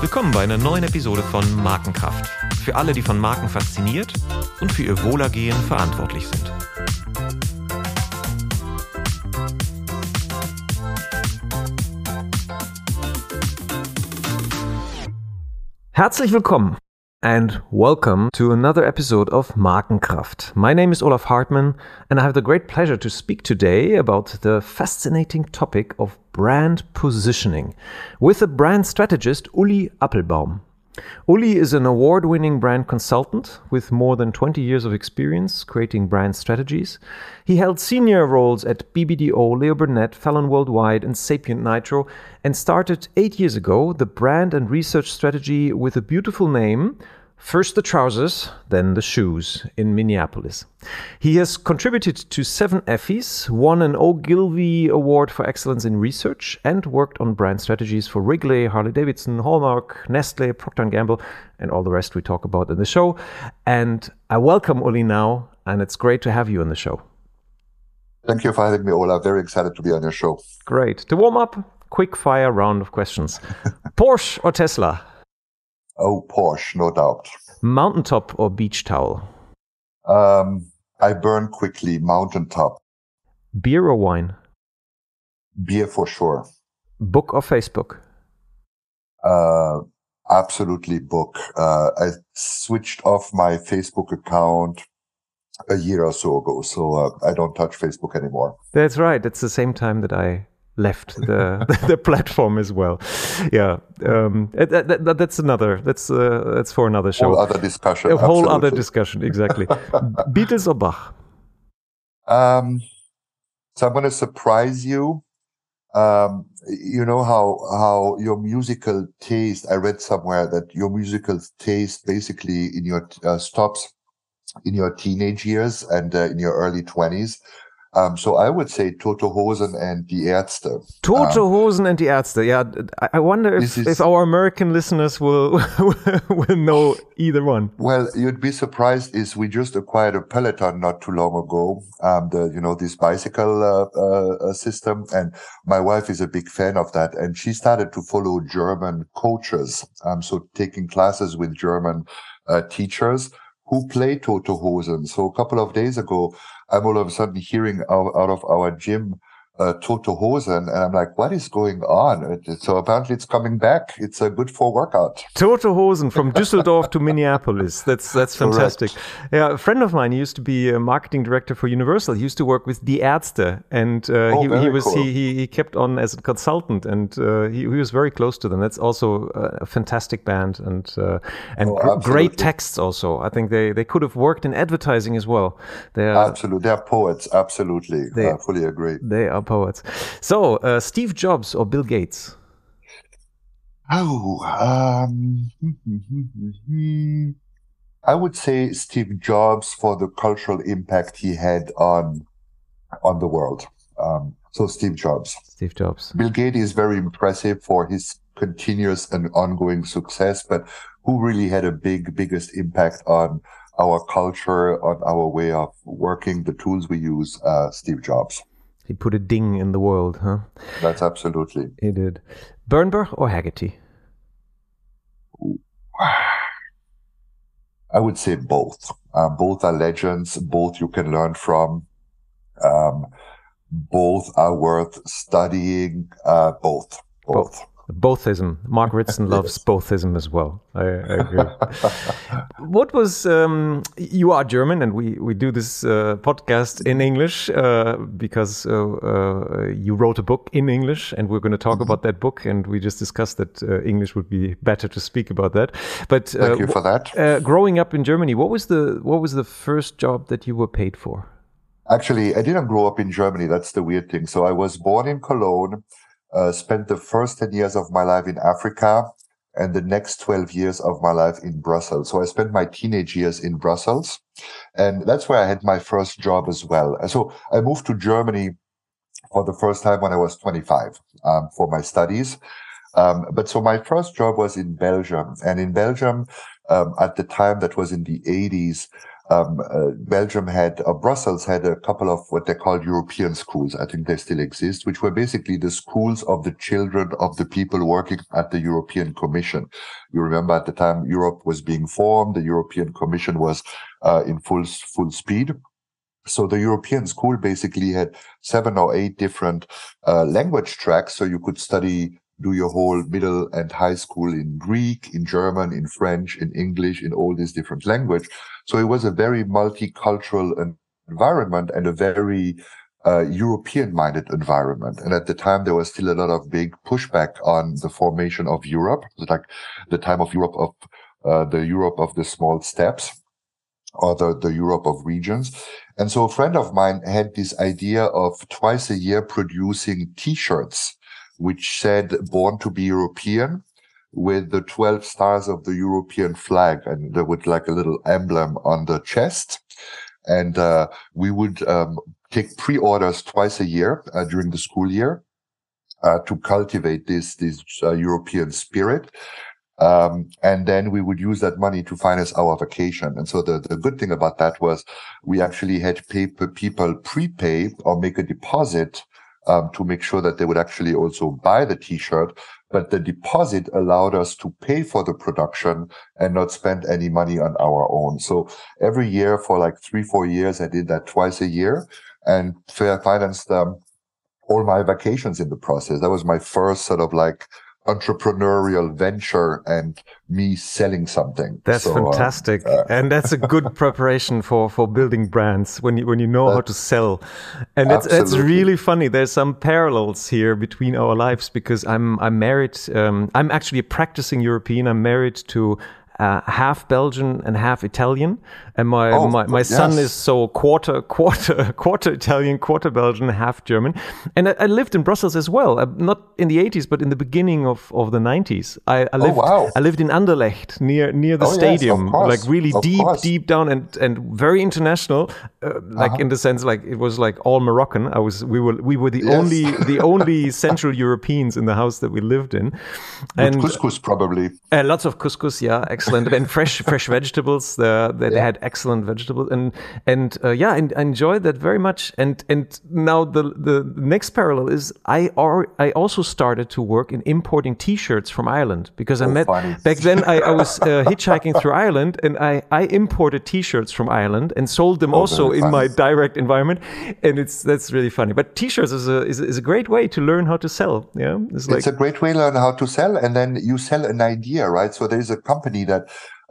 Willkommen bei einer neuen Episode von Markenkraft. Für alle, die von Marken fasziniert und für ihr Wohlergehen verantwortlich sind. Herzlich willkommen and welcome to another episode of Markenkraft. My name is Olaf Hartmann and I have the great pleasure to speak today about the fascinating topic of brand positioning with the brand strategist Uli Appelbaum. Uli is an award winning brand consultant with more than 20 years of experience creating brand strategies. He held senior roles at BBDO, Leo Burnett, Fallon Worldwide, and Sapient Nitro, and started eight years ago the brand and research strategy with a beautiful name First the trousers, then the shoes in Minneapolis. He has contributed to seven Effies, won an Ogilvy Award for Excellence in Research, and worked on brand strategies for Wrigley, Harley Davidson, Hallmark, Nestle, Procter & Gamble, and all the rest we talk about in the show. And I welcome Uli now, and it's great to have you on the show. Thank you for having me, Ola. Very excited to be on your show. Great. To warm up, quick fire round of questions. Porsche or Tesla? Oh, Porsche, no doubt. Mountaintop or beach towel? Um, I burn quickly. Mountaintop. Beer or wine? Beer for sure. Book or Facebook? Uh, absolutely book. Uh, I switched off my Facebook account a year or so ago, so uh, I don't touch Facebook anymore. That's right. It's the same time that I left the the platform as well. Yeah, um, that, that, that's another. That's uh, that's for another show. Whole other discussion. A whole absolutely. other discussion. Exactly. Beatles or Bach? Um, so I'm going to surprise you. Um, you know how how your musical taste. I read somewhere that your musical taste basically in your uh, stops in your teenage years and uh, in your early twenties. Um, so I would say Toten Hosen and Die Ärzte. Toten Um, Hosen and the Ärzte. Yeah, I- wonder if, is- if our American listeners will will know either one. Well, you'd be surprised. Is we just acquired a Peloton not too long ago. Um, the you know this bicycle uh, uh, uh, system, and my wife is a big fan of that, and she started to follow German coaches. Um, so taking classes with German uh, teachers who play Toten Hosen. So a couple of days ago, I'm all of a sudden hearing out, out of our gym. Uh, Toten Hosen, and I'm like, what is going on? So apparently it's coming back. It's uh, good for workout. Toten Hosen from Düsseldorf to Minneapolis. That's that's Correct. fantastic. Yeah, a friend of mine used to be a marketing director for Universal. He used to work with Die Ärzte, and uh, Oh, he, he was cool. he, he he kept on as a consultant, and uh, he, he was very close to them. That's also a fantastic band, and uh, and Oh, great texts. Also, I think they they could have worked in advertising as well. They're Absolutely. They're poets. Absolutely. They- I fully agree. they are poets. So uh, Steve Jobs or Bill Gates? Oh, um, I would say Steve Jobs for the cultural impact he had on on the world. Um, so Steve Jobs. Steve Jobs. Bill Gates is very impressive for his continuous and ongoing success, but who really had a big, biggest impact on our culture, on our way of working, the tools we use? Uh, Steve Jobs. He put a ding in the world, huh? That's absolutely. He did. Bernbach or Hegarty? I would say both. Uh, both are legends. Both you can learn from. Um, both are worth studying. Uh, both. Both. Bothism. Mark Ritson loves bothism as well. I, I agree. what was um, you are German, and we we do this uh, podcast in English uh, because uh, uh, you wrote a book in English, and we're going to talk Mm-hmm. about that book. And we just discussed that uh, English would be better to speak about that. But uh, Thank you for that. uh, growing up in Germany, what was the what was the first job that you were paid for? Actually, I didn't grow up in Germany. That's the weird thing. So I was born in Cologne, uh, spent the first 10 years of my life in Africa and the next 12 years of my life in Brussels. So I spent my teenage years in Brussels and that's where I had my first job as well. So I moved to Germany for the first time when I was 25 um, for my studies. Um, but so my first job was in Belgium and in Belgium, um, at the time that was in the 80s, um, uh, Belgium had, or Brussels had a couple of what they called European schools. I think they still exist, which were basically the schools of the children of the people working at the European Commission. You remember at the time Europe was being formed, the European Commission was uh, in full full speed. So the European school basically had seven or eight different uh, language tracks, so you could study do your whole middle and high school in Greek, in German, in French, in English, in all these different language. So it was a very multicultural environment and a very uh, European minded environment. And at the time, there was still a lot of big pushback on the formation of Europe, like the time of Europe of uh, the Europe of the small steps or the, the Europe of regions. And so a friend of mine had this idea of twice a year producing t-shirts which said born to be European with the 12 stars of the European flag and would like a little emblem on the chest. And, uh, we would, um, take pre-orders twice a year uh, during the school year, uh, to cultivate this, this uh, European spirit. Um, and then we would use that money to finance our vacation. And so the, the good thing about that was we actually had people prepay or make a deposit um, to make sure that they would actually also buy the t-shirt. But the deposit allowed us to pay for the production and not spend any money on our own. So every year for like three, four years, I did that twice a year and financed um, all my vacations in the process. That was my first sort of like entrepreneurial venture and me selling something. That's so, fantastic, uh, and that's a good preparation for for building brands when you when you know how to sell. And it's it's really funny. There's some parallels here between our lives because I'm I'm married. Um, I'm actually a practicing European. I'm married to uh, half Belgian and half Italian, and my oh, my, my yes. son is so quarter quarter quarter Italian, quarter Belgian, half German. And I, I lived in Brussels as well, uh, not in the 80s, but in the beginning of, of the 90s. I, I oh, lived oh, wow. I lived in Anderlecht near near the oh, stadium, yes, like really of deep course. deep down and and very international, uh, like Uh-huh. in the sense like it was like all Moroccan. I was we were we were the Yes. only the only Central Europeans in the house that we lived in, With couscous probably. uh, lots of couscous, yeah, excellent, and fresh fresh vegetables. The, They Yeah. had excellent vegetables, and and uh, yeah, and I enjoyed that very much. And and now the the next parallel is I are I also started to work in importing T-shirts from Ireland because I Oh, met funny. back then I, I was uh, hitchhiking through Ireland and I I imported T-shirts from Ireland and sold them also Oh, very in my direct environment, and it's that's really funny. But T-shirts is a is, a- is a great way to learn how to sell. Yeah, it's like it's a great way to learn how to sell and then you sell an idea right so there's a company that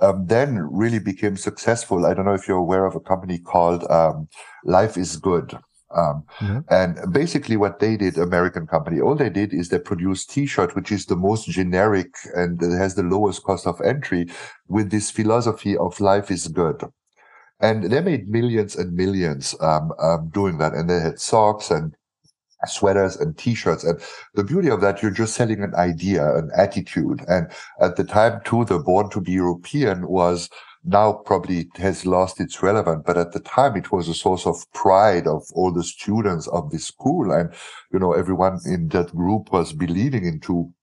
um, then really became successful. I don't know if you're aware of a company called um, life is good um, Mhm. and basically what they did american company all they did is they produced t-shirt which is the most generic and has the lowest cost of entry with this philosophy of life is good. And they made millions and millions um, um, doing that. And they had socks and sweaters and t-shirts. And the beauty of that you're just selling an idea an attitude. And at the time too the born to be european was now probably has lost its relevance. But at the time it was a source of pride of all the students of the school. And you know everyone in that group was believing into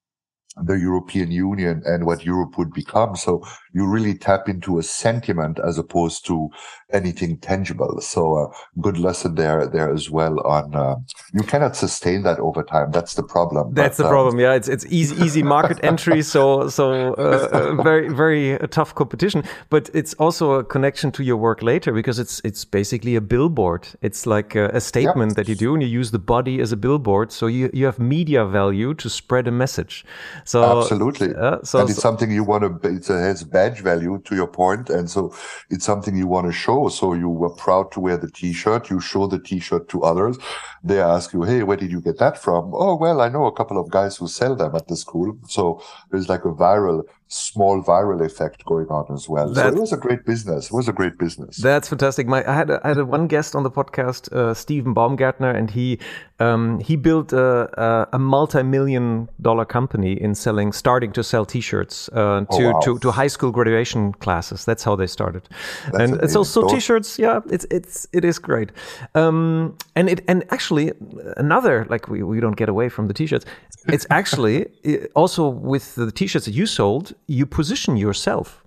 the European Union and what Europe would become. So you really tap into a sentiment as opposed to anything tangible. So a good lesson there, there as well on, uh, you cannot sustain that over time. That's the problem. That's But, the um, problem. Yeah, it's it's easy easy market entry. So so uh, uh, very very uh, tough competition. But it's also a connection to your work later because it's it's basically a billboard. It's like a, a statement that you do, and you use the body as a billboard. So you you have media value to spread a message. So Absolutely. so, and it's so- something you want to, it has badge value to your point, And so it's something you want to show. So you were proud to wear the t-shirt. You show the t-shirt to others. They ask you, Hey, where did you get that from? Oh, well, I know a couple of guys who sell them at the school. So there's like a viral, small viral effect going on as well. so it was a great business. It was a great business. That's fantastic. My, I had a, I had a one guest on the podcast, uh, Stephen Baumgartner, and he um, he built a, a, a multi-million dollar company in selling, starting to sell T-shirts uh, to, wow. to to high school graduation classes. That's how they started. That's and and so so. T-shirts, yeah, it's it's it is great. Um, and it and actually another like we, we don't get away from the T-shirts. It's actually also with the T-shirts that you sold, you position yourself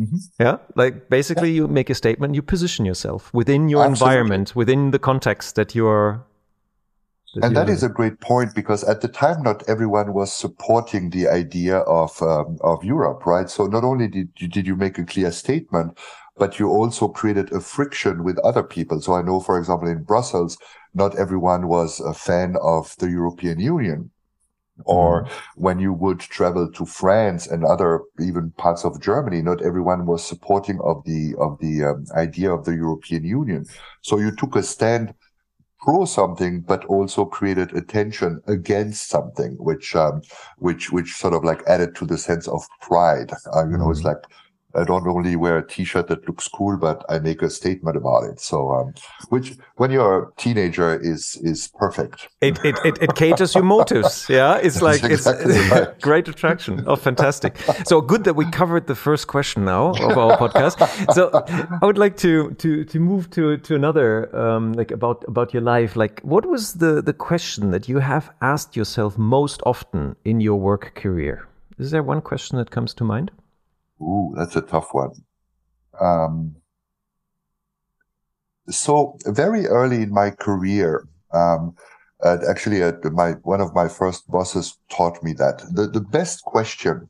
Mm-hmm. Yeah, like basically yeah. you make a statement, you position yourself within your Absolutely. environment, within the context that you are. That and that is a great point because at the time, not everyone was supporting the idea of um, of Europe, right? So not only did you, did you make a clear statement, but you also created a friction with other people. So I know, for example, in Brussels, not everyone was a fan of the European Union or mm-hmm. when you would travel to France and other even parts of Germany, not everyone was supporting of the of the um, idea of the European Union. So you took a stand pro something, but also created attention against something, which um, which which sort of like added to the sense of pride. Uh, you know, it's mm-hmm. like I don't only wear a t-shirt that looks cool, but I make a statement about it. So, um, which when you're a teenager is, is perfect. It, it, it, it caters your motives. Yeah. It's like, exactly it's right. great attraction. Oh, fantastic. So good that we covered the first question now of our podcast. So I would like to, to, to move to, to another, um, like about, about your life. Like what was the, the question that you have asked yourself most often in your work career? Is there one question that comes to mind? Ooh, that's a tough one. Um, so very early in my career, um, actually, uh, my one of my first bosses taught me that the, the best question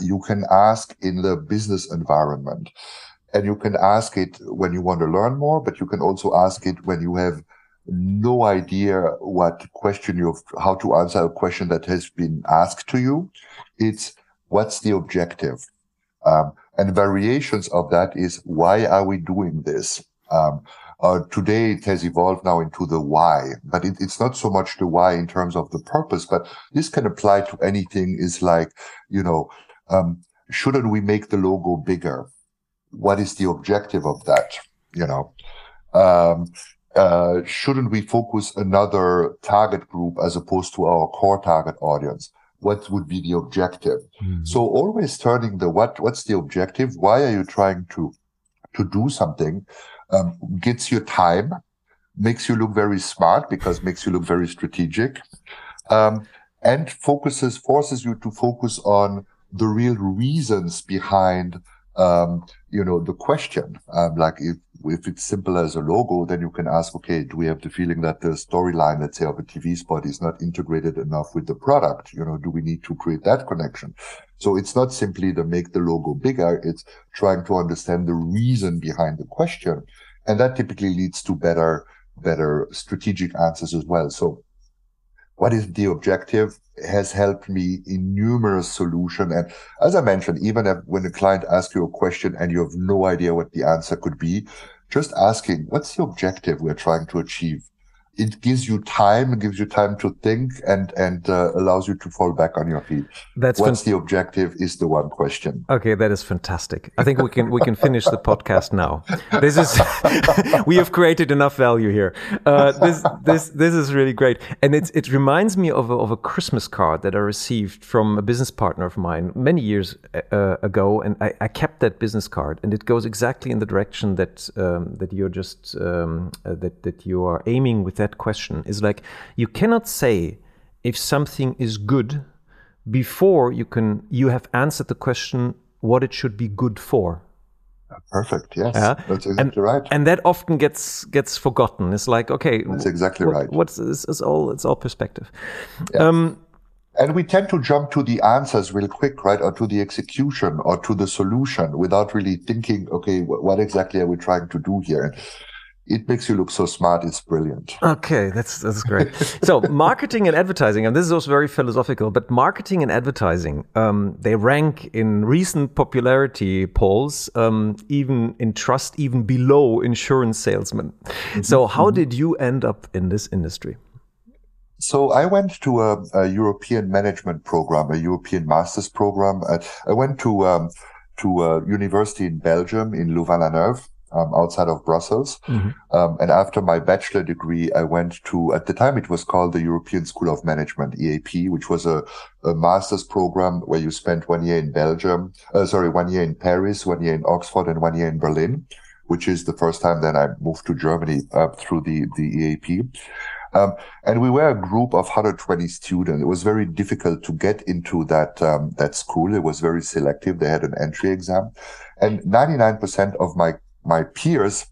you can ask in the business environment, and you can ask it when you want to learn more, but you can also ask it when you have no idea what question you how to answer a question that has been asked to you. It's what's the objective? Um, and variations of that is why are we doing this? Um, uh, today it has evolved now into the why, but it, it's not so much the why in terms of the purpose, but this can apply to anything is like, you know, um, shouldn't we make the logo bigger? What is the objective of that? You know, um, uh, shouldn't we focus another target group as opposed to our core target audience? What would be the objective. Mm. So always turning the what, what's the objective? Why are you trying to, to do something? Um, gets you time, makes you look very smart because makes you look very strategic. Um, and focuses, forces you to focus on the real reasons behind, um, you know, the question. Um, like if if it's simple as a logo, then you can ask, okay, do we have the feeling that the storyline, let's say, of a TV spot is not integrated enough with the product? You know, do we need to create that connection? So it's not simply to make the logo bigger. It's trying to understand the reason behind the question. And that typically leads to better, better strategic answers as well. So what is the objective has helped me in numerous solution. And as I mentioned, even if, when a client asks you a question and you have no idea what the answer could be, just asking, what's the objective we're trying to achieve? It gives you time, it gives you time to think and, and uh, allows you to fall back on your feet. That's What's the objective is the one question. Okay. That is fantastic. I think we can, we can finish the podcast now. This is, we have created enough value here. Uh, this, this, this is really great. And it's, it reminds me of a, of a Christmas card that I received from a business partner of mine many years uh, ago. And I, I, kept that business card and it goes exactly in the direction that, um, that you're just, um, uh, that, that you are aiming with that question is like you cannot say if something is good before you can you have answered the question what it should be good for perfect yes yeah? that's exactly and, right and that often gets gets forgotten it's like okay that's exactly what, right what's this is all it's all perspective yeah. um, and we tend to jump to the answers real quick, right? Or to the execution or to the solution without really thinking, okay, what exactly are we trying to do here? It makes you look so smart. It's brilliant. Okay, that's that's great. so, marketing and advertising, and this is also very philosophical, but marketing and advertising, um, they rank in recent popularity polls, um, even in trust, even below insurance salesmen. Mm -hmm. So, how mm -hmm. did you end up in this industry? So I went to a, a European management program, a European master's program. Uh, I went to um, to a university in Belgium in Louvain-la-Neuve um, outside of Brussels. Mm-hmm. Um, and after my bachelor degree, I went to, at the time it was called the European School of Management, EAP, which was a, a master's program where you spent one year in Belgium, uh, sorry, one year in Paris, one year in Oxford and one year in Berlin, which is the first time that I moved to Germany uh, through the, the EAP. Um, and we were a group of 120 students. It was very difficult to get into that, um, that school. It was very selective. They had an entry exam and 99% of my, my peers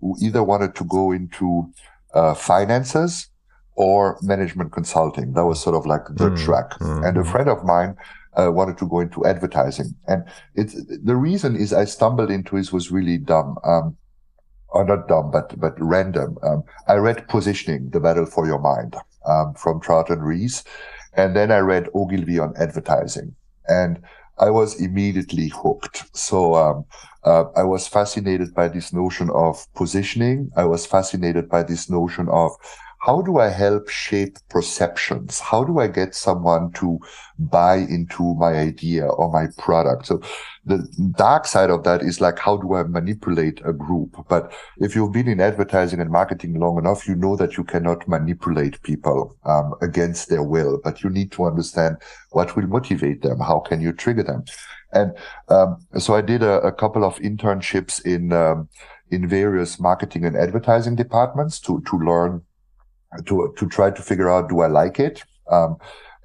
who either wanted to go into, uh, finances or management consulting. That was sort of like the mm, track. Mm, and a friend of mine, uh, wanted to go into advertising. And it's the reason is I stumbled into it was really dumb. Um, or not dumb, but but random. Um, I read Positioning: The Battle for Your Mind um, from Charlton Ries, and then I read Ogilvy on advertising, and I was immediately hooked. So um, uh, I was fascinated by this notion of positioning. I was fascinated by this notion of how do I help shape perceptions? How do I get someone to buy into my idea or my product? So the dark side of that is like, how do I manipulate a group? But if you've been in advertising and marketing long enough, you know that you cannot manipulate people um, against their will, but you need to understand what will motivate them. How can you trigger them? And um, so I did a, a, couple of internships in um, in various marketing and advertising departments to to learn to to try to figure out do I like it. Um,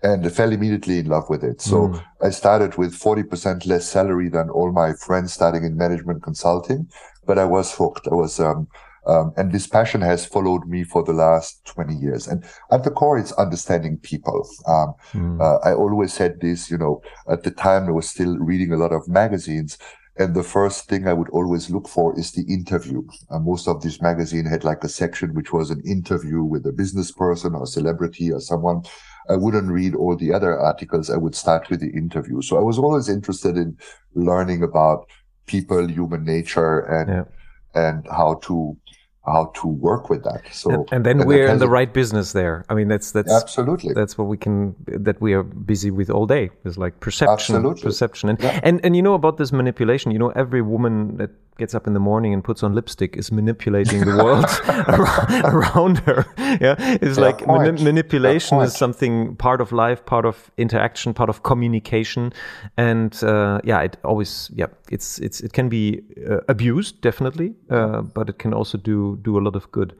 and fell immediately in love with it. So mm. I started with 40% less salary than all my friends starting in management consulting, but I was hooked. I was, um, um, and this passion has followed me for the last 20 years. And at the core, it's understanding people. Um, mm. uh, I always said this, you know, at the time I was still reading a lot of magazines and the first thing I would always look for is the interview. Uh, most of this magazine had like a section which was an interview with a business person or celebrity or someone. I wouldn't read all the other articles. I would start with the interview. So I was always interested in learning about people, human nature, and yeah. And how to how to work with that. So and, and then and we're in the right business there. I mean, that's that's absolutely that's what we can that we are busy with all day. Is like perception, absolutely. perception, and yeah. and and you know about this manipulation. You know, every woman that gets up in the morning and puts on lipstick is manipulating the world around her. Yeah, it's yeah, like mani manipulation is something part of life, part of interaction, part of communication, and uh, yeah, it always yeah, it's it's it can be uh, abused definitely, uh, but it can also do do a lot of good.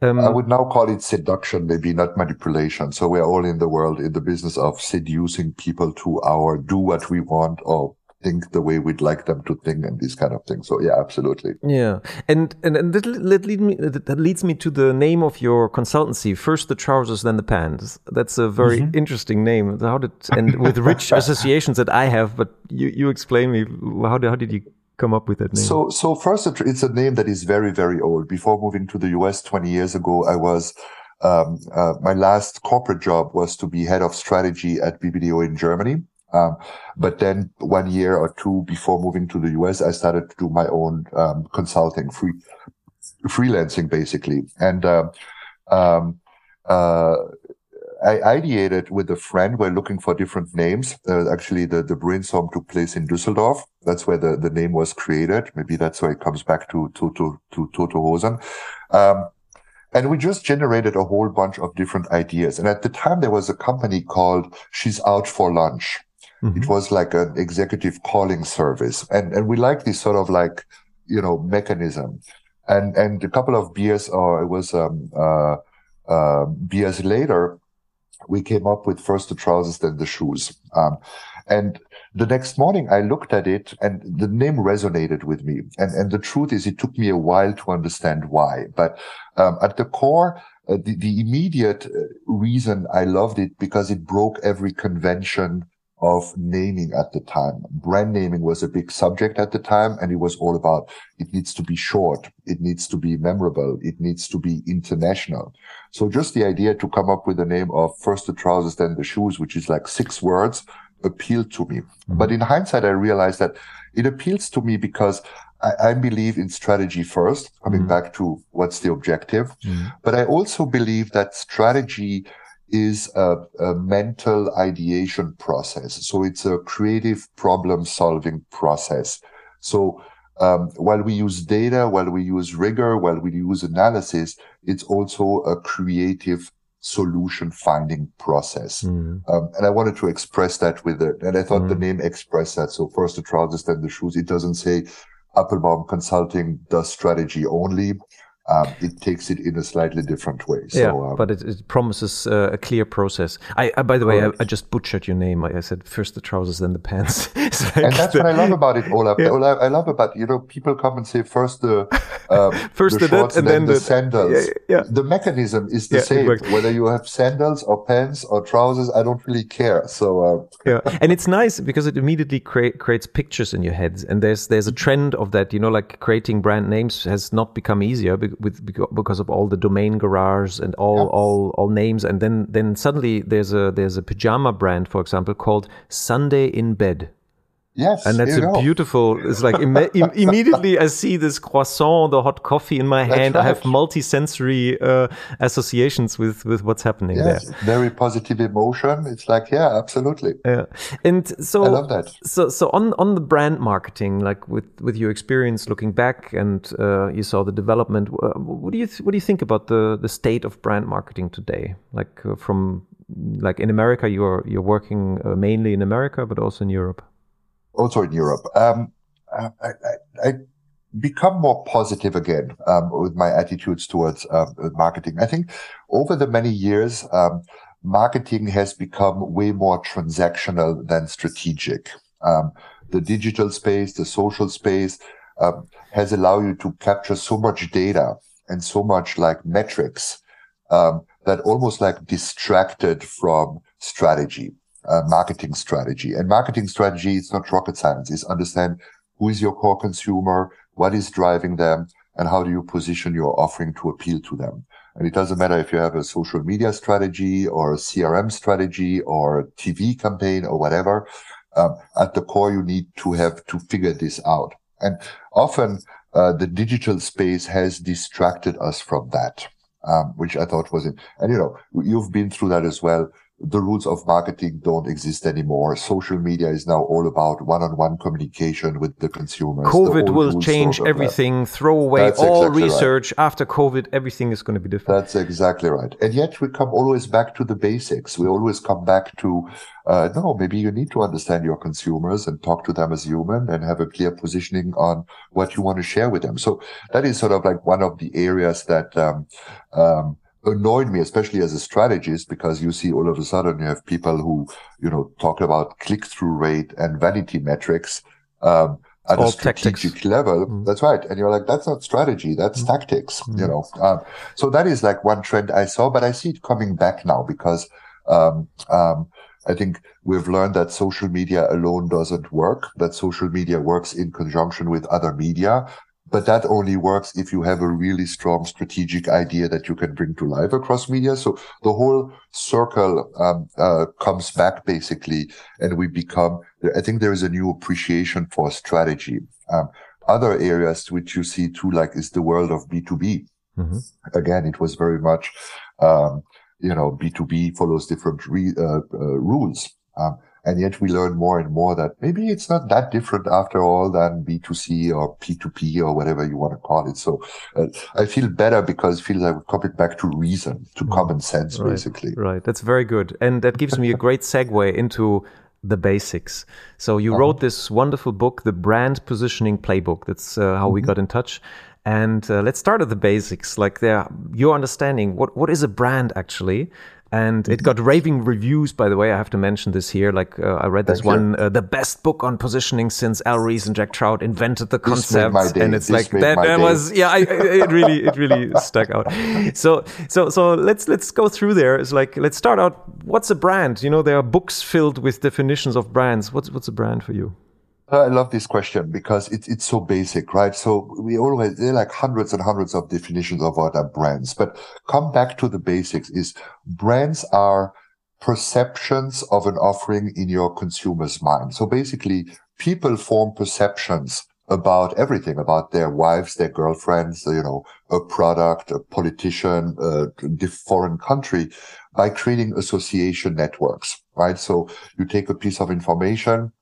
Um, I would now call it seduction, maybe not manipulation. So we're all in the world in the business of seducing people to our do what we want or think the way we'd like them to think and these kind of things. So yeah, absolutely. Yeah, and and, and that, that, lead me, that leads me to the name of your consultancy. First the trousers, then the pants. That's a very mm -hmm. interesting name. How did and with rich associations that I have, but you you explain me how did how did you come up with that name? So so first it's a name that is very very old. Before moving to the US 20 years ago, I was. Um, uh, my last corporate job was to be head of strategy at BBDO in Germany. Um, but then one year or two before moving to the US, I started to do my own um, consulting, free freelancing basically. And uh, um, uh, I ideated with a friend. We're looking for different names. Uh, actually, the, the brainstorm took place in Düsseldorf. That's where the, the name was created. Maybe that's why it comes back to to to to Toten Hosen. Um, and we just generated a whole bunch of different ideas. And at the time, there was a company called She's Out for Lunch. Mm-hmm. It was like an executive calling service. And, and we like this sort of like, you know, mechanism. And, and a couple of beers, or it was, um, uh, uh, beers later, we came up with first the trousers, then the shoes. Um, and the next morning I looked at it and the name resonated with me. And, and the truth is it took me a while to understand why. But, um, at the core, uh, the, the immediate uh, reason I loved it because it broke every convention of naming at the time. Brand naming was a big subject at the time, and it was all about it needs to be short, it needs to be memorable, it needs to be international. So just the idea to come up with the name of first the trousers, then the shoes, which is like six words, appealed to me. Mm-hmm. But in hindsight, I realized that it appeals to me because I, I believe in strategy first, coming mm-hmm. back to what's the objective. Mm-hmm. But I also believe that strategy is a, a, mental ideation process. So it's a creative problem solving process. So um, while we use data, while we use rigor, while we use analysis, it's also a creative solution finding process. Mm. Um, and I wanted to express that with it. And I thought mm. the name expressed that. So first the trousers, then the shoes. It doesn't say Appelbaum Consulting does strategy only. Um, it takes it in a slightly different way. So, yeah, um, but it, it promises uh, a clear process. I, I by the way, I, I, just butchered your name. I, I, said first the trousers, then the pants. like and that's the, what I love about it, Olaf. Yeah. I love about you know people come and say first the um, first the, the shorts and then, then the, sandals. Yeah, yeah, The mechanism is the same whether you have sandals or pants or trousers. I don't really care. So uh, yeah, and it's nice because it immediately crea- creates pictures in your heads, and there's there's a trend of that. You know, like creating brand names has not become easier with because of all the domain garage and all yeah. all all names and then then suddenly there's a there's a pajama brand for example called Sunday in bed Yes, and that's a go. beautiful. It's like Im immediately I see this croissant, the hot coffee in my hand. Right. I have multi-sensory uh, associations with with what's happening yes, there. Very positive emotion. It's like yeah, absolutely. Yeah, and so I love that. So so on on the brand marketing, like with with your experience looking back, and uh, you saw the development. Uh, what do you what do you think about the the state of brand marketing today? Like uh, from like in America, you're you're working uh, mainly in America, but also in Europe also in Europe. Um, I, I, I, become more positive again um, with my attitudes towards um, marketing. I think over the many years, um, marketing has become way more transactional than strategic. Um, the digital space, the social space, has allowed you to capture so much data and so much like metrics um, that almost like distracted from strategy uh, marketing strategy. And marketing strategy is not rocket science. It's understand who is your core consumer, what is driving them, and how do you position your offering to appeal to them. And it doesn't matter if you have a social media strategy or a CRM strategy or a TV campaign or whatever. Um, at the core, you need to have to figure this out. And often uh, the digital space has distracted us from that, um, which I thought was it. And you know, you've been through that as well the rules of marketing don't exist anymore. Social media is now all about one-on-one communication with the consumers. COVID the will change everything. Throw away That's all exactly research. Right. After COVID, everything is going to be different. That's exactly right. And yet we come always back to the basics. We always come back to, uh, no, maybe you need to understand your consumers and talk to them as human and have a clear positioning on what you want to share with them. So that is sort of like one of the areas that, um, um, annoyed me, especially as a strategist, because you see all of a sudden you have people who, you know, talk about click through rate and vanity metrics, um, at all a strategic tactics. level. Mm. That's right. And you're like, that's not strategy. That's mm. tactics, mm. you know? Um, so that is like one trend I saw, but I see it coming back now because, um, um, I think we've learned that social media alone doesn't work, that social media works in conjunction with other media. But that only works if you have a really strong strategic idea that you can bring to life across media. So the whole circle um, uh, comes back basically, and we become. I think there is a new appreciation for strategy. Um, other areas which you see too, like is the world of B two B. Mm-hmm. Again, it was very much, um, you know, B two B follows different re- uh, uh, rules. Um, and yet we learn more and more that maybe it's not that different after all than B2C or P2P or whatever you want to call it. So uh, I feel better because it feels like we're coming back to reason, to mm. common sense, right, basically. Right. That's very good. And that gives me a great segue into the basics. So you uh-huh. wrote this wonderful book, The Brand Positioning Playbook. That's uh, how mm-hmm. we got in touch. And uh, let's start at the basics, like there, your understanding. What what is a brand actually? And it got raving reviews by the way. I have to mention this here. Like uh, i read this Thank one uh, the best book on positioning since al ries and jack trout invented the concept. and it's this like that, that was yeah I, it really it really stuck out. So so so let's let's go through there. It's like let's start out. What's a brand? You know there are books filled with definitions of brands. What's what's a brand for you I love this question because it's it's so basic, right? So we always there are like hundreds and hundreds of definitions of what are brands, but come back to the basics: is brands are perceptions of an offering in your consumer's mind. So basically, people form perceptions about everything, about their wives, their girlfriends, you know, a product, a politician, a foreign country by creating association networks, right? So you take a piece of information,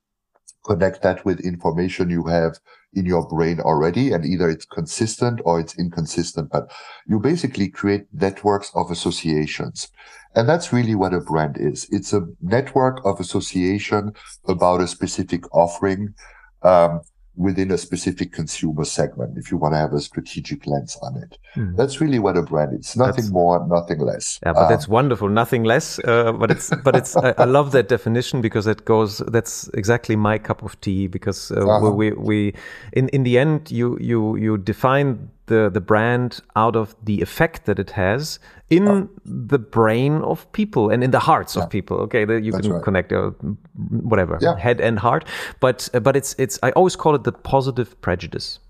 connect that with information you have in your brain already and either it's consistent or it's inconsistent but you basically create networks of associations. And that's really what a brand is. It's a network of association about a specific offering um, within a specific consumer segment if you want to have a strategic lens on it. Mm. That's really what a brand is. Nothing that's, more, nothing less. Yeah, but um, that's wonderful. Nothing less. Uh, but it's but it's I, I, love that definition because it goes that's exactly my cup of tea because uh, uh-huh. we, we in in the end you you you define the, the brand out of the effect that it has in oh. the brain of people and in the hearts yeah. of people. Okay, that you That's can right. connect uh, whatever yeah. head and heart, but uh, but it's it's I always call it the positive prejudice.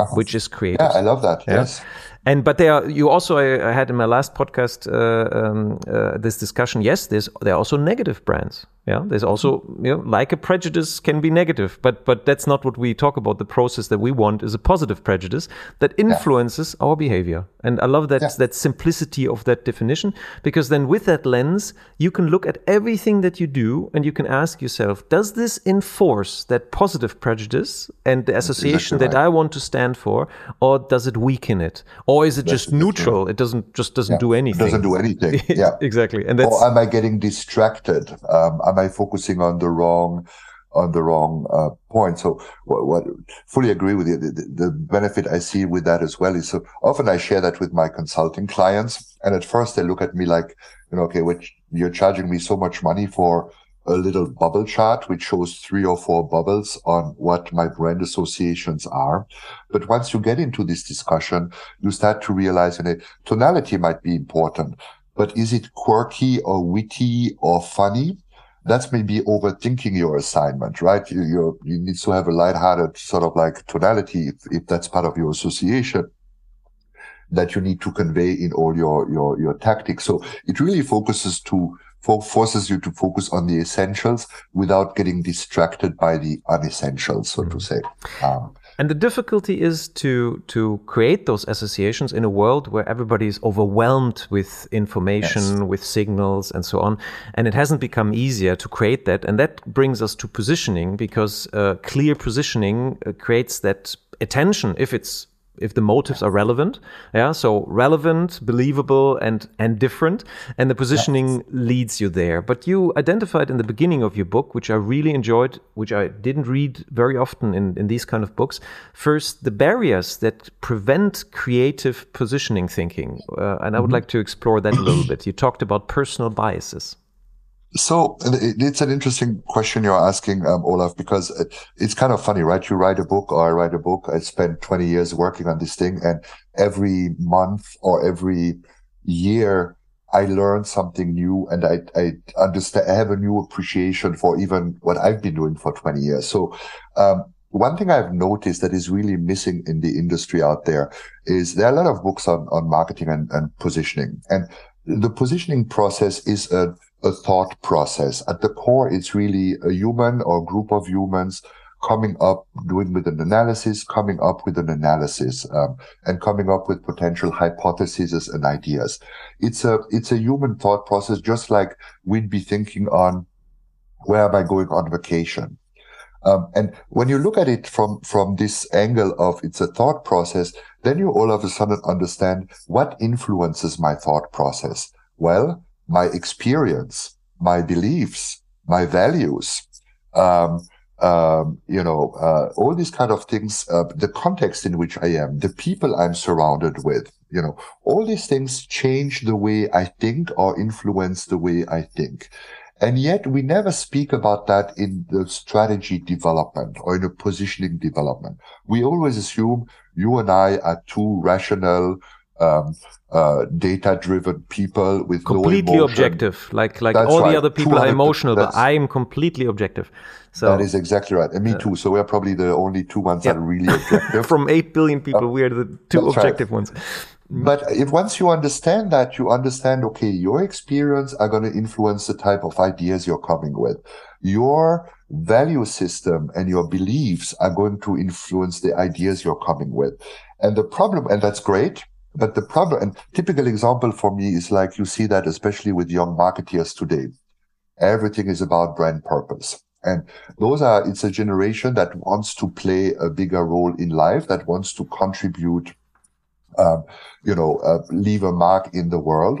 Uh-huh. which is created. Yeah, I love that. Yes. And but there, are, you also I, I, had in my last podcast uh, um, uh, this discussion. Yes, there's there are also negative brands. Yeah, there's also you know like a prejudice can be negative, but but that's not what we talk about. The process that we want is a positive prejudice that influences yeah. our behavior. And I love that yeah. that simplicity of that definition because then with that lens you can look at everything that you do and you can ask yourself, does this enforce that positive prejudice and the association exactly right. that I want to stand for, or does it weaken it? or is it that's just neutral? True. It doesn't just doesn't yeah. do anything. It doesn't do anything. yeah, exactly. And that's, or am I getting distracted? Um, am I focusing on the wrong on the wrong uh, point? So, what, what, fully agree with you. The, the, benefit I see with that as well is so often I share that with my consulting clients, and at first they look at me like, you know, okay, which you're charging me so much money for a little bubble chart which shows three or four bubbles on what my brand associations are. But once you get into this discussion, you start to realize, that tonality might be important, but is it quirky or witty or funny? That's maybe overthinking your assignment, right? You, you, you need to have a lighthearted sort of like tonality if, if that's part of your association that you need to convey in all your, your, your tactics. So it really focuses to forces you to focus on the essentials without getting distracted by the unessentials, so mm-hmm. to say. Um, and the difficulty is to to create those associations in a world where everybody is overwhelmed with information, yes. with signals, and so on. And it hasn't become easier to create that. And that brings us to positioning because uh, clear positioning uh, creates that attention if it's if the motives are relevant. Yeah, so relevant, believable, and and different, and the positioning yes. leads you there. But you identified in the beginning of your book, which I really enjoyed, which I didn't read very often in in these kind of books. First, the barriers that prevent creative positioning thinking, uh, and I would mm -hmm. like to explore that a little bit. You talked about personal biases. So it's an interesting question you're asking, um, Olaf, because it's kind of funny, right? You write a book or I write a book. I spent 20 years working on this thing and every month or every year I learn something new and I, I understand, I have a new appreciation for even what I've been doing for 20 years. So, um, one thing I've noticed that is really missing in the industry out there is there are a lot of books on, on marketing and, and positioning and the positioning process is a a thought process. At the core, it's really a human or group of humans coming up, doing with an analysis, coming up with an analysis, um, and coming up with potential hypotheses and ideas. It's a, it's a human thought process, just like we'd be thinking on where am I going on vacation? Um, and when you look at it from, from this angle of it's a thought process, then you all of a sudden understand what influences my thought process. Well, my experience, my beliefs, my values, um, um, you know, uh, all these kind of things, uh, the context in which I am, the people I'm surrounded with, you know, all these things change the way I think or influence the way I think. And yet we never speak about that in the strategy development or in a positioning development. We always assume you and I are two rational, um, uh, data-driven people with completely no objective. Like like That's all right. the other people are emotional, but I am completely objective. So that is exactly right, and me uh, too. So we are probably the only two ones yeah. that are really objective. From eight billion people, uh, we are the two objective right. ones. But if once you understand that, you understand, okay, your experience are going to influence the type of ideas you're coming with. Your value system and your beliefs are going to influence the ideas you're coming with. And the problem, and that's great but the problem, and typical example for me is like you see that especially with young marketeers today. Everything is about brand purpose. And those are, it's a generation that wants to play a bigger role in life, that wants to contribute, um, you know, uh, leave a mark in the world.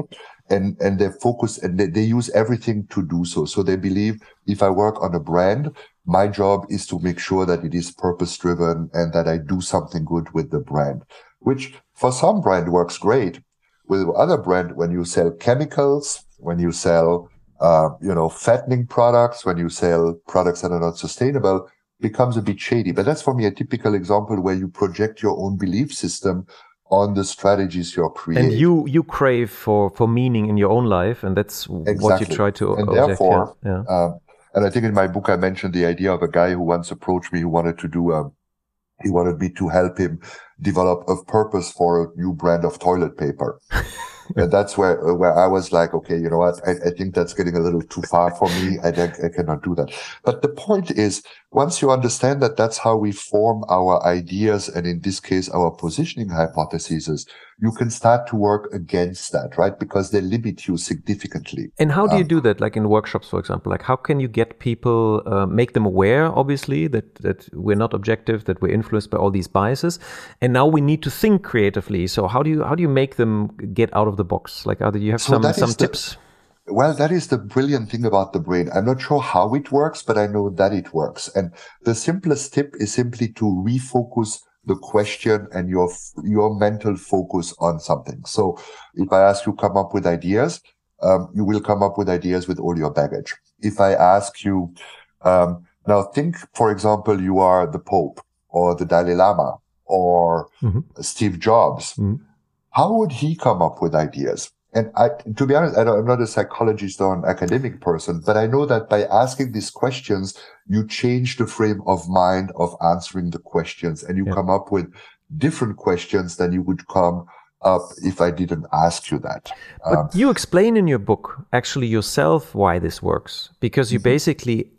And, and they focus and they, they use everything to do so. So they believe if I work on a brand, My job is to make sure that it is purpose driven and that I do something good with the brand, which for some brand works great. With other brand, when you sell chemicals, when you sell, uh, you know, fattening products, when you sell products that are not sustainable, becomes a bit shady. But that's for me a typical example where you project your own belief system on the strategies you're creating. And you you crave for for meaning in your own life, and that's exactly. what you try to. And therefore, yeah. Um, and I think in my book I mentioned the idea of a guy who once approached me who wanted to do a. He wanted me to help him develop a purpose for a new brand of toilet paper. and that's where where I was like, okay, you know what? I, I think that's getting a little too far for me. I, think I cannot do that. But the point is, once you understand that that's how we form our ideas, and in this case, our positioning hypotheses, you can start to work against that, right? Because they limit you significantly. And how do you um, do that? Like in workshops, for example, like how can you get people, uh, make them aware, obviously, that, that we're not objective, that we're influenced by all these biases. And now we need to think creatively. So how do you, how do you make them get out of the box? Like, are there, you have so some, some tips? well, that is the brilliant thing about the brain. I'm not sure how it works, but I know that it works. And the simplest tip is simply to refocus the question and your your mental focus on something. So if I ask you come up with ideas, um, you will come up with ideas with all your baggage. If I ask you um, now, think for example, you are the Pope or the Dalai Lama or mm-hmm. Steve Jobs. Mm-hmm. How would he come up with ideas? And I, to be honest, I am not a psychologist or an academic person, but I know that by asking these questions, you change the frame of mind of answering the questions and you yeah. come up with different questions than you would come up if I didn't ask you that. But um, you explain in your book actually yourself why this works because you mm-hmm. basically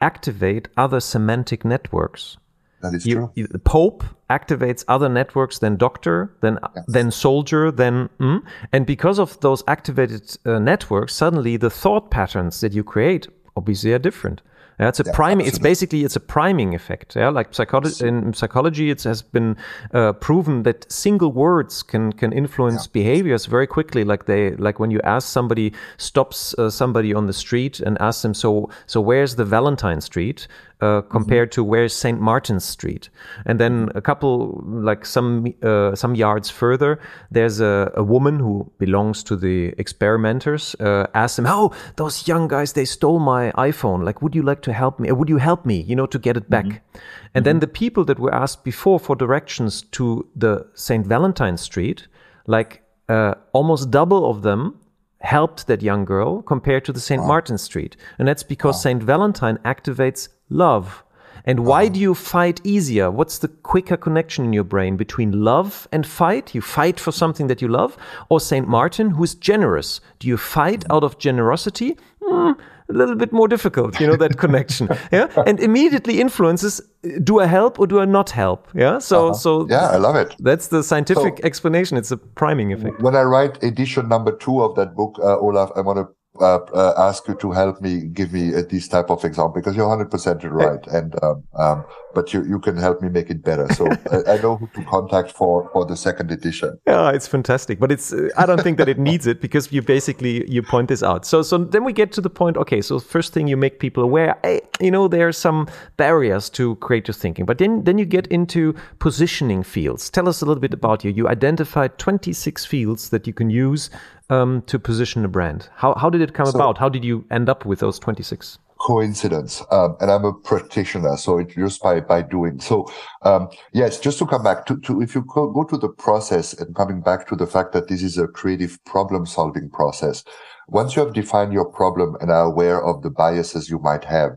activate other semantic networks. That is you, true. the Pope activates other networks than doctor, than yes. than soldier, than mm, and because of those activated uh, networks, suddenly the thought patterns that you create obviously are different. Yeah, it's a yeah, priming. It's basically it's a priming effect. Yeah, like psychology in psychology, it has been uh, proven that single words can can influence yeah. behaviors very quickly. Like they like when you ask somebody stops uh, somebody on the street and asks them, so so where's the Valentine Street? Uh, compared mm-hmm. to where's St. Martin's Street. And then a couple, like some uh, some yards further, there's a, a, woman who belongs to the experimenters. Uh, asks them, "Oh, those young guys, they stole my iPhone. Like, would you like to help me? Or would you help me, you know, to get it back?" Mm-hmm. And mm-hmm. then the people that were asked before for directions to the St. Valentine's Street, like uh, almost double of them helped that young girl compared to the St. Wow. Martin Street. And that's because wow. St. Valentine activates love. And why uh-huh. do you fight easier? What's the quicker connection in your brain between love and fight? You fight for something that you love? Or St. Martin, who's generous? Do you fight out of generosity? Mm, a little bit more difficult, you know, that connection. Yeah. And immediately influences do I help or do I not help? Yeah. So, uh -huh. so yeah, I love it. That's the scientific so, explanation. It's a priming effect. When I write edition number two of that book, uh, Olaf, I want to uh, uh, ask you to help me give me uh, this type of example because you're 100% right and um, um, but you, you can help me make it better. So I, I, know who to contact for for the second edition. Yeah it's fantastic but it's uh, i don't think that it needs it because you basically you point this out. So so then we get to the point okay so first thing you make people aware hey, you know there are some barriers to creative thinking but then then you get into positioning fields. Tell us a little bit about you. You identified 26 fields that you can use um, to position a brand? How, how did it come so, about? How did you end up with those 26? Coincidence. Um, and I'm a practitioner, so it's just by, by doing. So, um, yes, just to come back to, to, if you go, go to the process and coming back to the fact that this is a creative problem solving process, once you have defined your problem and are aware of the biases you might have,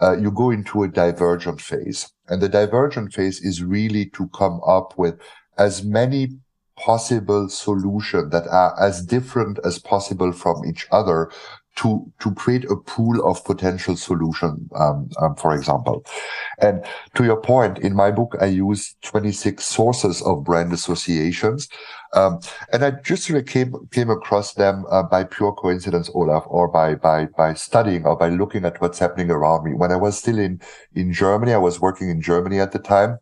uh, you go into a divergent phase. And the divergent phase is really to come up with as many possible solution that are as different as possible from each other to to create a pool of potential solution um, um, for example. And to your point in my book i use 26 sources of brand associations um, and i just really came came across them uh, by pure coincidence olaf or by by by studying or by looking at what's happening around me. When i was still in in germany i was working in germany at the time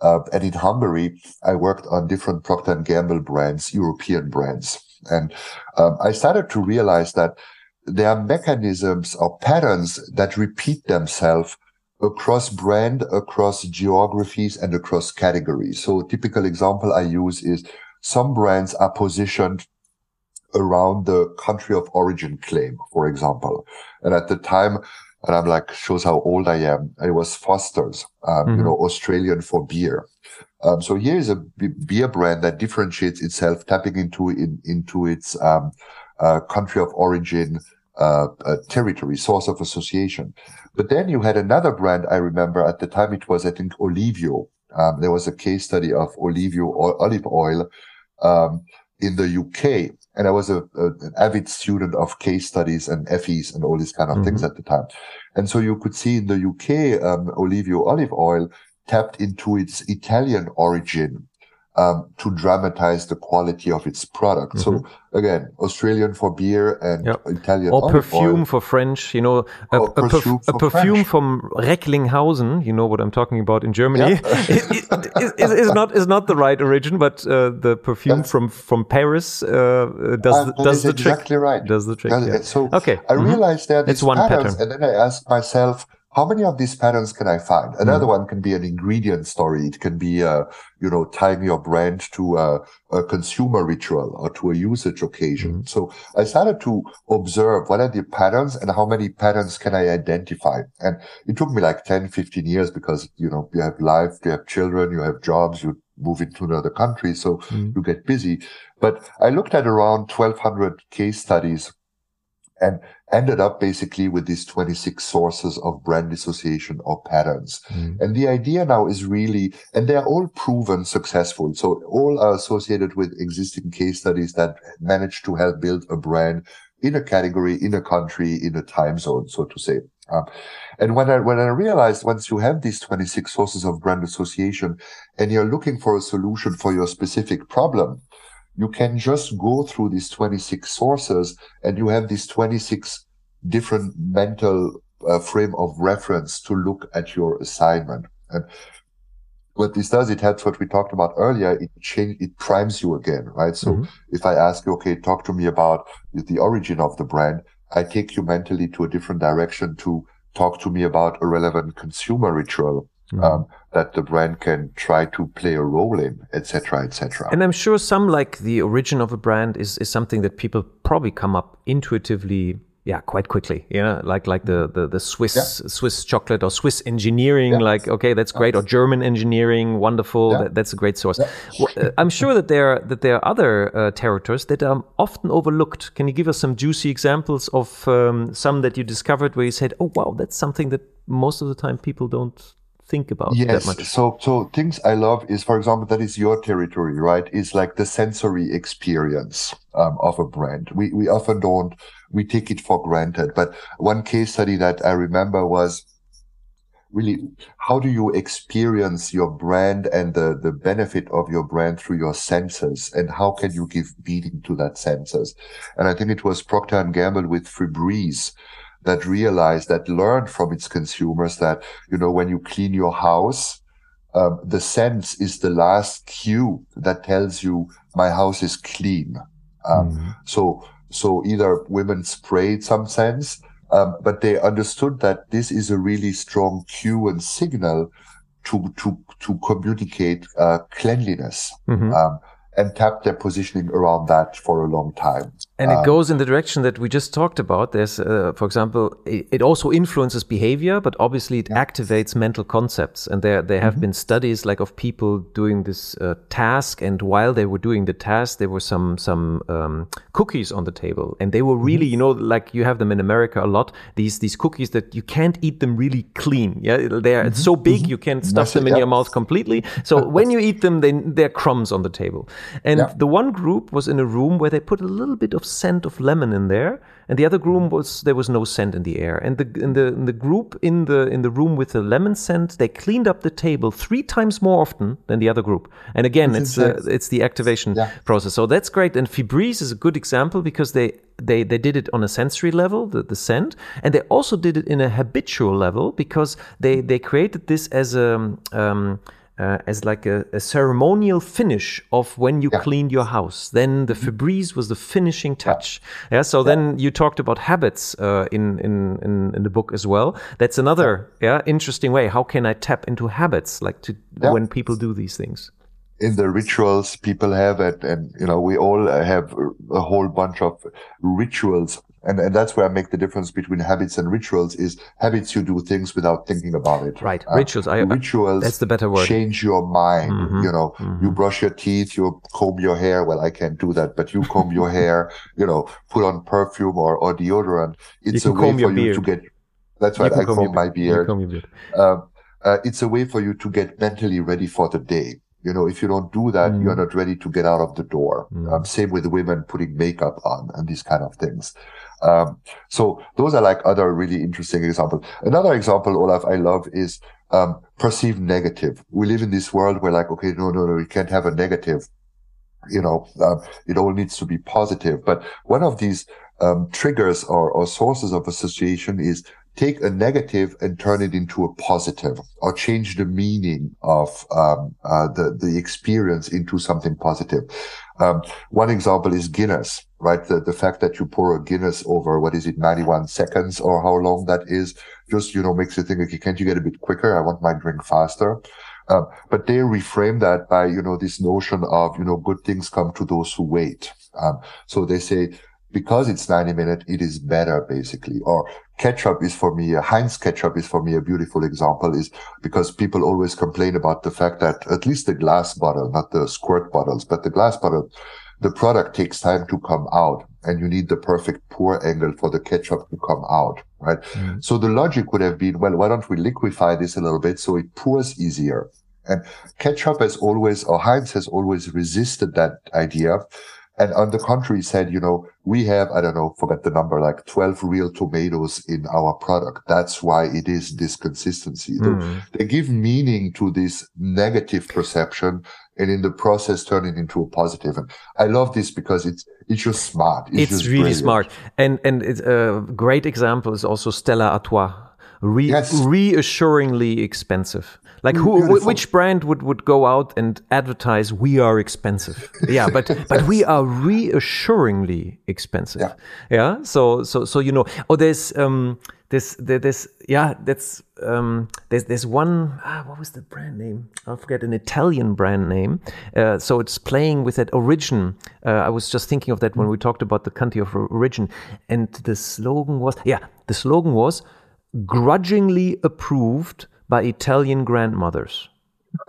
uh, and in Hungary, I worked on different Procter and Gamble brands, European brands. And um, I started to realize that there are mechanisms or patterns that repeat themselves across brand, across geographies, and across categories. So, a typical example I use is some brands are positioned around the country of origin claim, for example. And at the time, and I'm like, shows how old I am. It was Foster's, um, mm-hmm. you know, Australian for beer. Um, so here is a b- beer brand that differentiates itself, tapping into in, into its um, uh, country of origin, uh, uh, territory, source of association. But then you had another brand. I remember at the time it was, I think, Olivio. Um, there was a case study of Olivio or olive oil um, in the UK, and I was a, a, an avid student of case studies and Effies and all these kind of mm-hmm. things at the time. And so you could see in the UK, um, Olivio olive oil tapped into its Italian origin um, to dramatize the quality of its product. Mm-hmm. So again, Australian for beer and yep. Italian or perfume oil. for French. You know, a, a, perfume, perf- a perfume from Recklinghausen. You know what I'm talking about in Germany. Yeah. it, it, is not is not the right origin, but uh, the perfume That's, from from Paris uh, does uh, does the exactly trick. right. Does the trick. Yeah. So okay, I mm-hmm. realized that it's one patterns, pattern, and then I asked myself how many of these patterns can I find? Another mm. one can be an ingredient story. It can be, uh, you know, tying your brand to a, a consumer ritual or to a usage occasion. Mm. So I started to observe what are the patterns and how many patterns can I identify? And it took me like 10, 15 years because, you know, you have life, you have children, you have jobs, you move into another country. So mm. you get busy. But I looked at around 1200 case studies and ended up basically with these 26 sources of brand association or patterns. Mm. And the idea now is really, and they're all proven successful. So all are associated with existing case studies that manage to help build a brand in a category, in a country, in a time zone, so to say. Um, and when I, when I realized once you have these 26 sources of brand association and you're looking for a solution for your specific problem, you can just go through these 26 sources and you have these 26 different mental uh, frame of reference to look at your assignment. And what this does, it helps what we talked about earlier. It change, it primes you again, right? So mm-hmm. if I ask you, okay, talk to me about the origin of the brand, I take you mentally to a different direction to talk to me about a relevant consumer ritual mm. um, that the brand can try to play a role in, etc., etc. And I'm sure some like the origin of a brand is is something that people probably come up intuitively yeah quite quickly you know like like the the, the swiss yeah. swiss chocolate or swiss engineering yeah. like okay that's great or german engineering wonderful yeah. that, that's a great source well, uh, i'm sure that there are, that there are other uh, territories that are often overlooked can you give us some juicy examples of um, some that you discovered where you said oh wow that's something that most of the time people don't think about yes. that much. So, so things I love is, for example, that is your territory, right? Is like the sensory experience um, of a brand. We we often don't we take it for granted. But one case study that I remember was really how do you experience your brand and the the benefit of your brand through your senses and how can you give meaning to that senses and i think it was procter and gamble with febreze that realized that learned from its consumers that, you know, when you clean your house, um, the sense is the last cue that tells you my house is clean. Um, mm-hmm. So, so either women sprayed some sense, um, but they understood that this is a really strong cue and signal to to to communicate uh, cleanliness. Mm-hmm. Um, and tap their positioning around that for a long time. And um, it goes in the direction that we just talked about. There's, uh, for example, it, it, also influences behavior, but obviously it yeah. activates mental concepts. And there, there have mm -hmm. been studies like of people doing this uh, task, and while they were doing the task, there were some some um, cookies on the table, and they were really, mm -hmm. you know, like you have them in America a lot. These these cookies that you can't eat them really clean. Yeah, they're mm -hmm. so big mm-hmm. you can't stuff them in yeah. your mouth completely. So when you eat them, they, they're crumbs on the table. And yeah. the one group was in a room where they put a little bit of scent of lemon in there, and the other room mm-hmm. was there was no scent in the air. And the in the in the group in the in the room with the lemon scent, they cleaned up the table three times more often than the other group. And again, it's uh, it's the activation yeah. process. So that's great. And Febreze is a good example because they they they did it on a sensory level, the, the scent, and they also did it in a habitual level because they they created this as a um, uh, as like a, a, ceremonial finish of when you Yeah. cleaned your house. Then the Febreze was the finishing touch. Yeah. so then you talked about habits uh, in, in in in the book as well. That's another yeah interesting way. How can I tap into habits like to Yeah. when people do these things? in the rituals people have it and you know we all have a whole bunch of rituals and, and that's where I make the difference between habits and rituals is habits you do things without thinking about it. Right. Uh, Rituals. I, I- rituals that's the better word. change your mind. Mhm. You know, you brush your teeth, you comb your hair. Well, I can't do that, but you comb your hair, you know, put on perfume or, or deodorant. It's a way for you to get, that's right. I comb comb your my beard. You comb your beard. Um, uh, it's a way for you to get mentally ready for the day. You know, if you don't do that, Mm. you're not ready to get out of the door. Mm. Um, same with women putting makeup on and these kind of things. Um, so those are like other really interesting examples. Another example, Olaf, I love is, um, perceived negative. We live in this world where like, okay, no, no, no, we can't have a negative. You know, um, it all needs to be positive. But one of these, um, triggers or, or sources of association is take a negative and turn it into a positive or change the meaning of um, uh, the the experience into something positive. Um, one example is Guinness, right? The the fact that you pour a Guinness over what is it, 91 seconds or how long that is, just you know makes you think, okay, can't you get a bit quicker? I want my drink faster. Um, but they reframe that by you know this notion of you know good things come to those who wait. Um, so they say because it's 90 minutes, it is better basically. Or ketchup is for me, uh, Heinz ketchup is for me a beautiful example is because people always complain about the fact that at least the glass bottle, not the squirt bottles, but the glass bottle, the product takes time to come out and you need the perfect pour angle for the ketchup to come out, right? Mm. So the logic would have been, well, why don't we liquefy this a little bit so it pours easier? And ketchup has always, or Heinz has always resisted that idea. And on the contrary said, you know, we have, I don't know, forget the number, like 12 real tomatoes in our product. That's why it is this consistency. They- Mm. They give meaning to this negative perception and in the process turn it into a positive. And I love this because it's, it's just smart. It's, just really brilliant. smart, and and it's a great example is also Stella Artois, Re- Yes. reassuringly expensive. Like who, wh- Beautiful. which brand would would go out and advertise we are expensive? Yeah, but but we are reassuringly expensive. Yeah. yeah. So so so you know. Oh, there's um this there, there's yeah that's um there's there's one ah, what was the brand name? I forget an Italian brand name. Uh, so it's playing with that origin. Uh, I was just thinking of that when we talked about the country of origin, and the slogan was yeah the slogan was grudgingly approved by Italian grandmothers.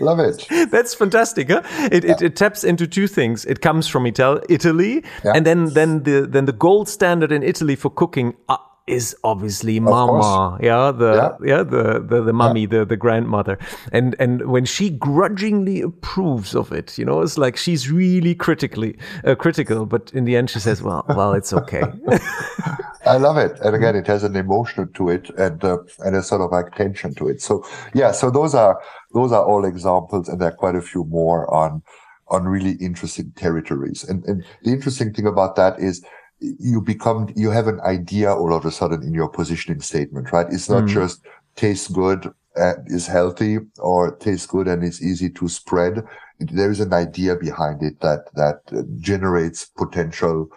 Love it. That's fantastic, huh? It, it, it taps into two things. It comes from Ital- Italy, Yeah. and then then the then the gold standard in Italy for cooking uh, is obviously mama, yeah, the yeah, Yeah. the the, the mummy, the the grandmother, and and when she grudgingly approves of it, you know, it's like she's really critically uh, critical, but in the end she says, well, well, it's okay. I love it. And again, it has an emotion to it and, uh, and a sort of like tension to it. So yeah, so those are, those are all examples and there are quite a few more on, on really interesting territories. And, and the interesting thing about that is you become, you have an idea all of a sudden in your positioning statement, right? It's not Mm. just tastes good, and is healthy or tastes good and is easy to spread. There is an idea behind it that, that generates potential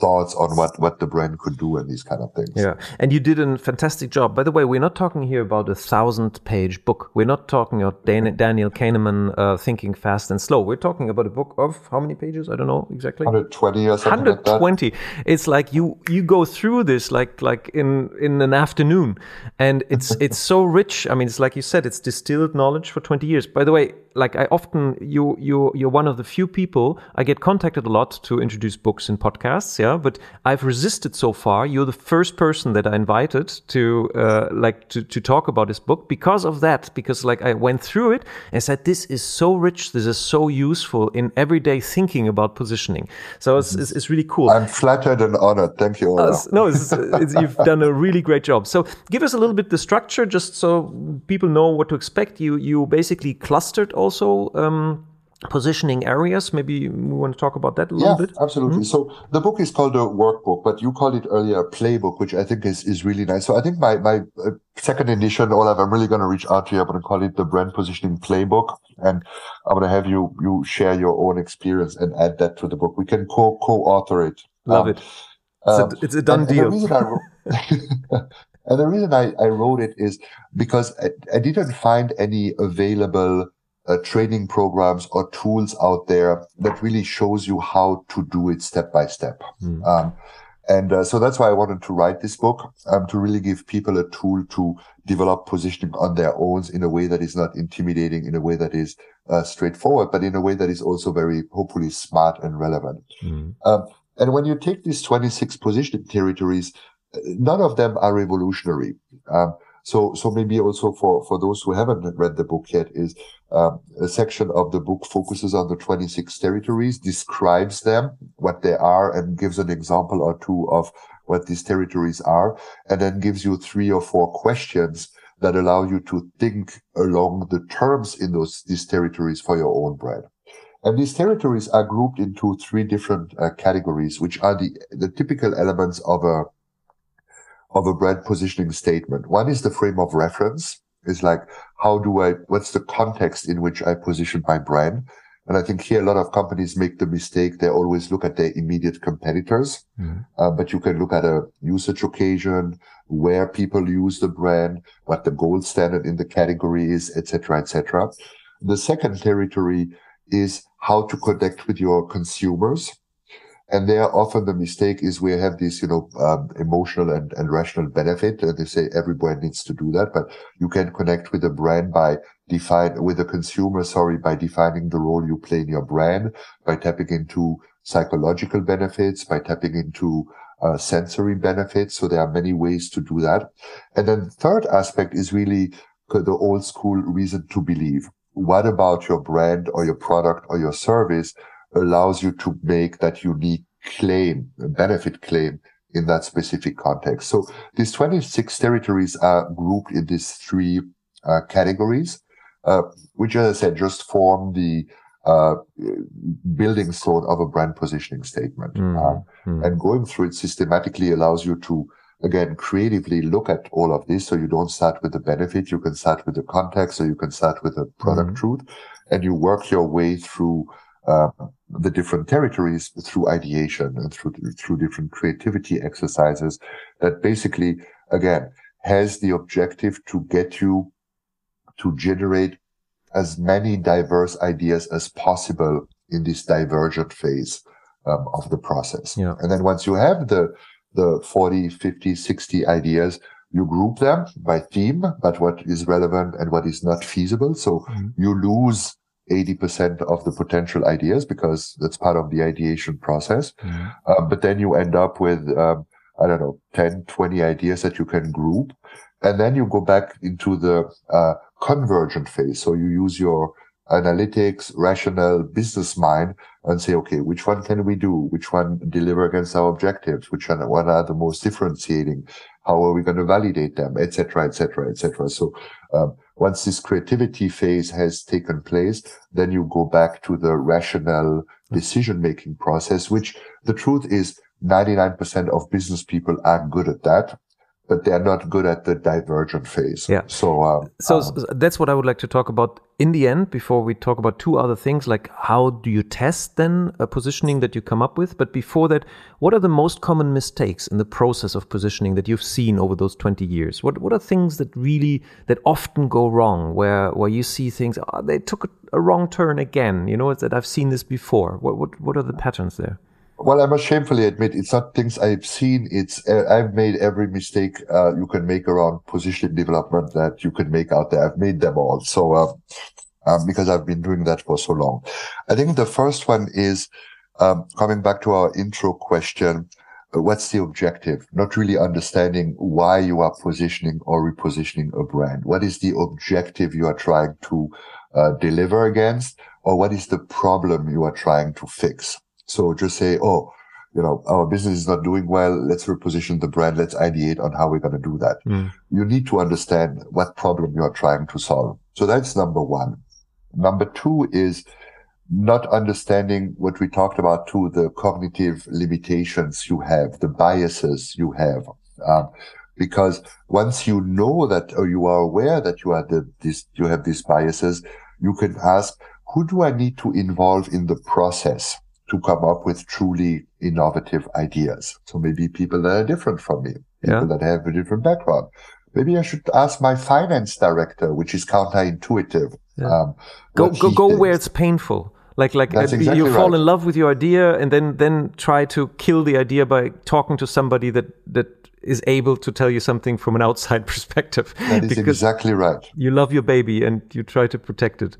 thoughts on what, what the brand could do and these kind of things. Yeah, and you did a fantastic job. By the way, we're not talking here about a thousand-page book. We're not talking about Dan- Daniel Kahneman uh, thinking fast and slow. We're talking about a book of how many pages? I don't know exactly. 120 or something like 120 it's like you you go through this like like in in an afternoon and it's it's so rich i mean it's like you said it's distilled knowledge for 20 years by the way like i often you you you're one of the few people i get contacted a lot to introduce books in podcasts yeah but i've resisted so far you're the first person that i invited to uh, like to, to talk about this book because of that because like i went through it and said this is so rich this is so useful in everyday thinking about positioning so it's, it's, it's really cool I'm flattered and honored. Thank you. uh, no, it's, it's, you've done a really great job. So, give us a little bit the structure, just so people know what to expect. You you basically clustered also um, positioning areas. Maybe we want to talk about that a little yeah, bit. Absolutely. Mm-hmm. So the book is called a workbook, but you called it earlier a playbook, which I think is, is really nice. So I think my, my uh, second edition, Olaf, I'm really going to reach out to you. I'm going to call it the brand positioning playbook. And I'm going to have you, you share your own experience and add that to the book. We can co, co-author it. Love um, it. It's, a, um, it's a done and, deal. And the reason I, and the reason I, I wrote it is because I, I didn't find any available uh, training programs or tools out there that really shows you how to do it step by step. Mm. Um, and uh, so that's why I wanted to write this book um, to really give people a tool to develop positioning on their own in a way that is not intimidating, in a way that is uh, straightforward, but in a way that is also very hopefully smart and relevant. Mm. Um, and when you take these 26 positioning territories, uh, none of them are revolutionary. Um, so, so maybe also for, for those who haven't read the book yet is, um, a section of the book focuses on the 26 territories, describes them, what they are, and gives an example or two of what these territories are, and then gives you three or four questions that allow you to think along the terms in those, these territories for your own brand. And these territories are grouped into three different uh, categories, which are the, the typical elements of a, of a brand positioning statement. One is the frame of reference. Is like, how do I, what's the context in which I position my brand? And I think here a lot of companies make the mistake. They always look at their immediate competitors, mm. uh, but you can look at a usage occasion, where people use the brand, what the gold standard in the category is, etc., etc. The second territory is how to connect with your consumers. And there often the mistake is we have this, you know, um, emotional and, and rational benefit. And they say every brand needs to do that, but you can connect with a brand by define with a consumer, sorry, by defining the role you play in your brand, by tapping into psychological benefits, by tapping into uh, sensory benefits. So there are many ways to do that. And then the third aspect is really the old school reason to believe. What about your brand or your product or your service allows you to make that unique claim, benefit claim in that specific context. So these 26 territories are grouped in these three uh, categories, uh, which, as I said, just form the uh, building stone of a brand positioning statement. Mm, mm. And going through it systematically allows you to, again, creatively look at all of this. So you don't start with the benefit. You can start with the context or you can start with the product mm. truth and you work your way through uh, the different territories through ideation and through through different creativity exercises that basically again has the objective to get you to generate as many diverse ideas as possible in this divergent phase um, of the process. Yeah. And then once you have the the 40, 50, 60 ideas, you group them by theme, but what is relevant and what is not feasible. So mm-hmm. you lose 80% of the potential ideas because that's part of the ideation process. Mm-hmm. Um, but then you end up with, um, I don't know, 10, 20 ideas that you can group. And then you go back into the uh, convergent phase. So you use your analytics, rational business mind and say, okay, which one can we do? Which one deliver against our objectives? Which one, what are the most differentiating? How are we going to validate them? Etc. Etc. Etc. So, um, once this creativity phase has taken place, then you go back to the rational decision making process, which the truth is 99% of business people are good at that but they're not good at the divergent phase. Yeah. So, uh, so um, that's what I would like to talk about in the end before we talk about two other things like how do you test then a positioning that you come up with. But before that, what are the most common mistakes in the process of positioning that you've seen over those 20 years? What what are things that really that often go wrong where where you see things oh, they took a, a wrong turn again? You know that I've seen this before. What what what are the patterns there? Well, I must shamefully admit it's not things I've seen. It's uh, I've made every mistake uh, you can make around positioning development that you can make out there. I've made them all. So um, um, because I've been doing that for so long, I think the first one is um, coming back to our intro question. Uh, what's the objective? Not really understanding why you are positioning or repositioning a brand. What is the objective you are trying to uh, deliver against, or what is the problem you are trying to fix? So just say, oh, you know, our business is not doing well. Let's reposition the brand. Let's ideate on how we're going to do that. Mm. You need to understand what problem you are trying to solve. So that's number one. Number two is not understanding what we talked about too, the cognitive limitations you have, the biases you have. Um, because once you know that or you are aware that you are the, this, you have these biases, you can ask, who do I need to involve in the process to come up with truly innovative ideas? So maybe people that are different from me, people yeah. that have a different background. Maybe I should ask my finance director, which is counterintuitive. Yeah. Um, go go go where it's painful. Like like uh, exactly you fall right. in love with your idea and then then try to kill the idea by talking to somebody that that is able to tell you something from an outside perspective. That is exactly right. You love your baby and you try to protect it.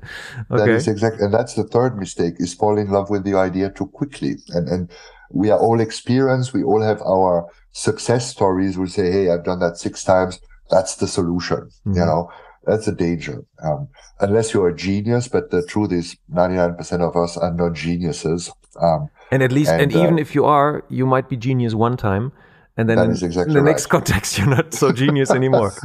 Okay. That is exactly, and that's the third mistake: is fall in love with the idea too quickly. And and we are all experienced. We all have our success stories. We say, "Hey, I've done that six times. That's the solution." Mm-hmm. You know, that's a danger. Um, unless you're a genius, but the truth is, 99% of us are not geniuses. Um, and at least, and, and even uh, if you are, you might be genius one time and then in, exactly in, the right. next context you're not so genius anymore.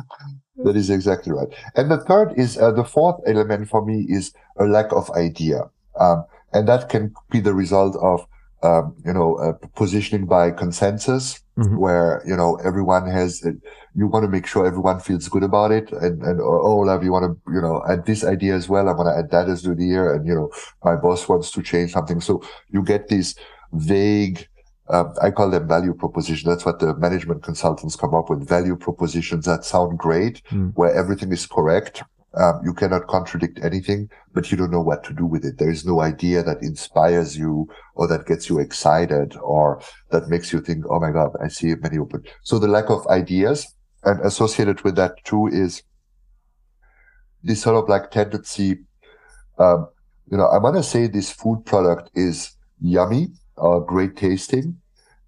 That is exactly right. And the third is uh, the fourth element for me is a lack of idea. Um, and that can be the result of um, you know uh, positioning by consensus mm-hmm. where you know everyone has uh, you want to make sure everyone feels good about it and and oh, oh love you want to you know add this idea as well. I want to add that as the year and you know my boss wants to change something. So you get these vague um, I call them value propositions. That's what the management consultants come up with. Value propositions that sound great, mm. where everything is correct. Um, you cannot contradict anything, but you don't know what to do with it. There is no idea that inspires you or that gets you excited or that makes you think, Oh my God, I see many open. So the lack of ideas and associated with that too is this sort of like tendency. Um, you know, I want to say this food product is yummy uh, great tasting.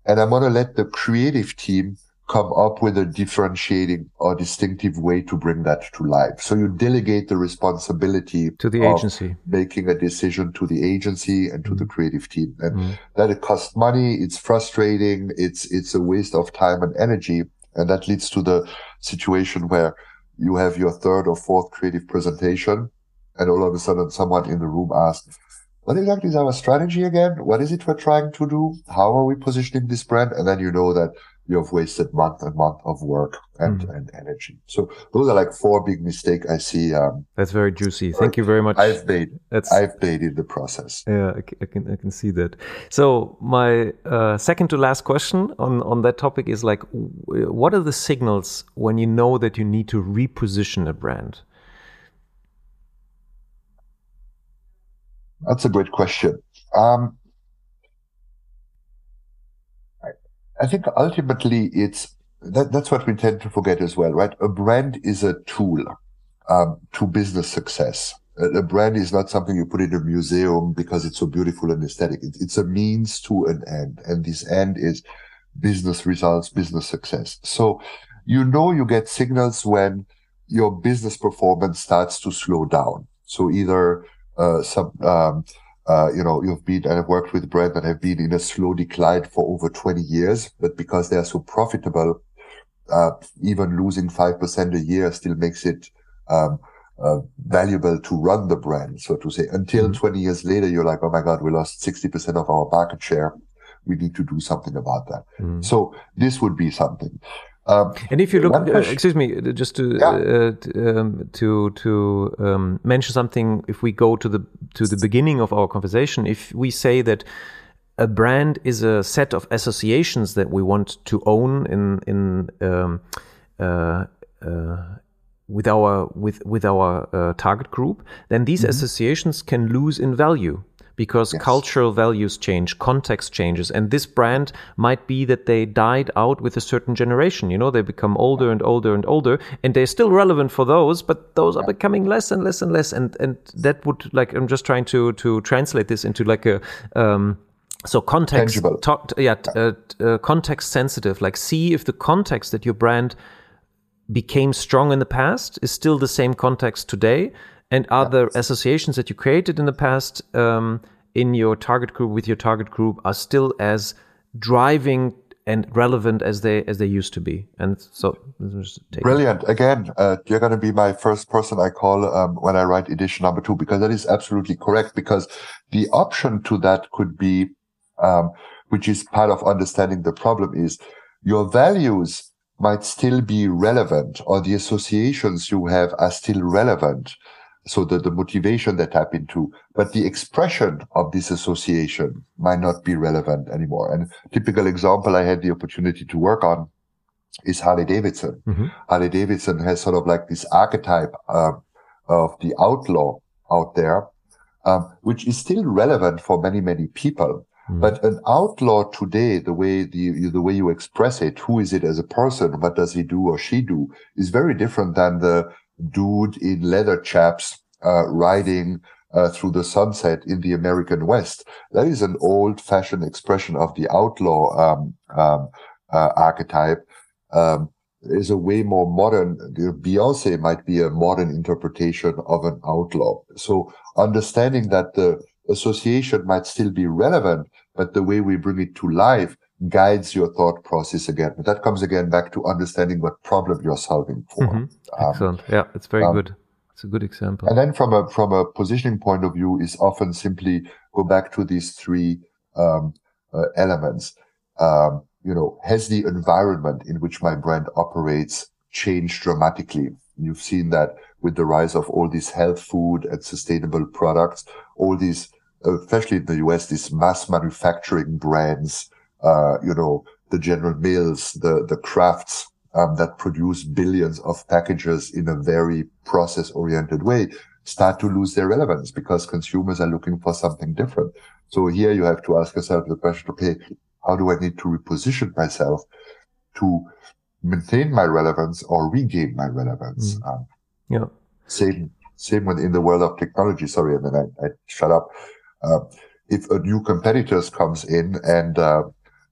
And I'm going to let the creative team come up with a differentiating or distinctive way to bring that to life. So you delegate the responsibility to the agency, making a decision to the agency and to mm. the creative team. And mm. that it costs money. It's frustrating. It's, it's a waste of time and energy. And that leads to the situation where you have your third or fourth creative presentation and all of a sudden someone in the room asks, what exactly is our strategy again? What is it we're trying to do? How are we positioning this brand? And then you know that you have wasted month and month of work and, mm. and energy. So those are like four big mistakes I see. Um, That's very juicy. Thank you very much. I've made. That's, I've made in the process. Yeah, I, I, can I can see that. So my uh, second to last question on on that topic is like, what are the signals when you know that you need to reposition a brand? That's a great question. Um, I, I think ultimately it's that, that's what we tend to forget as well, right? A brand is a tool um, to business success. A, a, brand is not something you put in a museum because it's so beautiful and aesthetic. It, it's a means to an end, and this end is business results, business success. So you know you get signals when your business performance starts to slow down. So either uh, some, um, uh, you know, you've been, and have worked with brands that have been in a slow decline for over 20 years, but because they are so profitable, uh, even losing 5% a year still makes it, um, uh, valuable to run the brand, so to say. Until mm-hmm. 20 years later, you're like, oh my God, we lost 60% of our market share. We need to do something about that. Mm-hmm. So this would be something. Um, and if you look, uh, excuse me, uh, just to yeah. uh, um, to to um, mention something, if we go to the to the beginning of our conversation, if we say that a brand is a set of associations that we want to own in in um, uh, uh, with our with with our uh, target group, then these mm -hmm. associations can lose in value because yes. cultural values change, context changes, and this brand might be that they died out with a certain generation. You know, they become older and older and older, and they're still relevant for those, but those are becoming less and less and less. And and that would like I'm just trying to to translate this into like a um, so context talk, yeah uh, uh, context sensitive like see if the context that your brand became strong in the past is still the same context today and are the associations that you created in the past um, in your target group with your target group are still as driving and relevant as they as they used to be. And so, brilliant. Again, uh, you're going to be my first person I call um, when I write edition number two because that is absolutely correct. Because the option to that could be, um, which is part of understanding the problem, is your values might still be relevant, or the associations you have are still relevant so the, the motivation they tap into, but the expression of this association might not be relevant anymore. And typical example I had the opportunity to work on is Harley Davidson. Mm-hmm. Harley Davidson has sort of like this archetype um, of the outlaw out there, um, which is still relevant for many, many people. Mm-hmm. But an outlaw today, the way the the way you express it, who is it as a person, what does he do or she do, is very different than the dude in leather chaps uh, riding uh, through the sunset in the American West. That is an old fashioned expression of the outlaw um, um, uh, archetype. Um, is a way more modern. Beyonce might be a modern interpretation of an outlaw. So understanding that the association might still be relevant, but the way we bring it to life guides your thought process again. But that comes again back to understanding what problem you're solving for. Mm-hmm. Um, Excellent. Yeah, it's very um, good. It's a good example. And then from a from a positioning point of view, is often simply go back to these three um, uh, elements. Um, you know, has the environment in which my brand operates changed dramatically? You've seen that with the rise of all these health food and sustainable products, all these, especially in the US, these mass manufacturing brands uh, you know, the General Mills, the, the Krafts, um, that produce billions of packages in a very process oriented way start to lose their relevance because consumers are looking for something different. So here you have to ask yourself the question, okay, how do I need to reposition myself to maintain my relevance or regain my relevance? Mm. Um, yeah. Same, same when in the world of technology. Sorry, and then I, I shut up. Uh, if a new competitors comes in and, uh,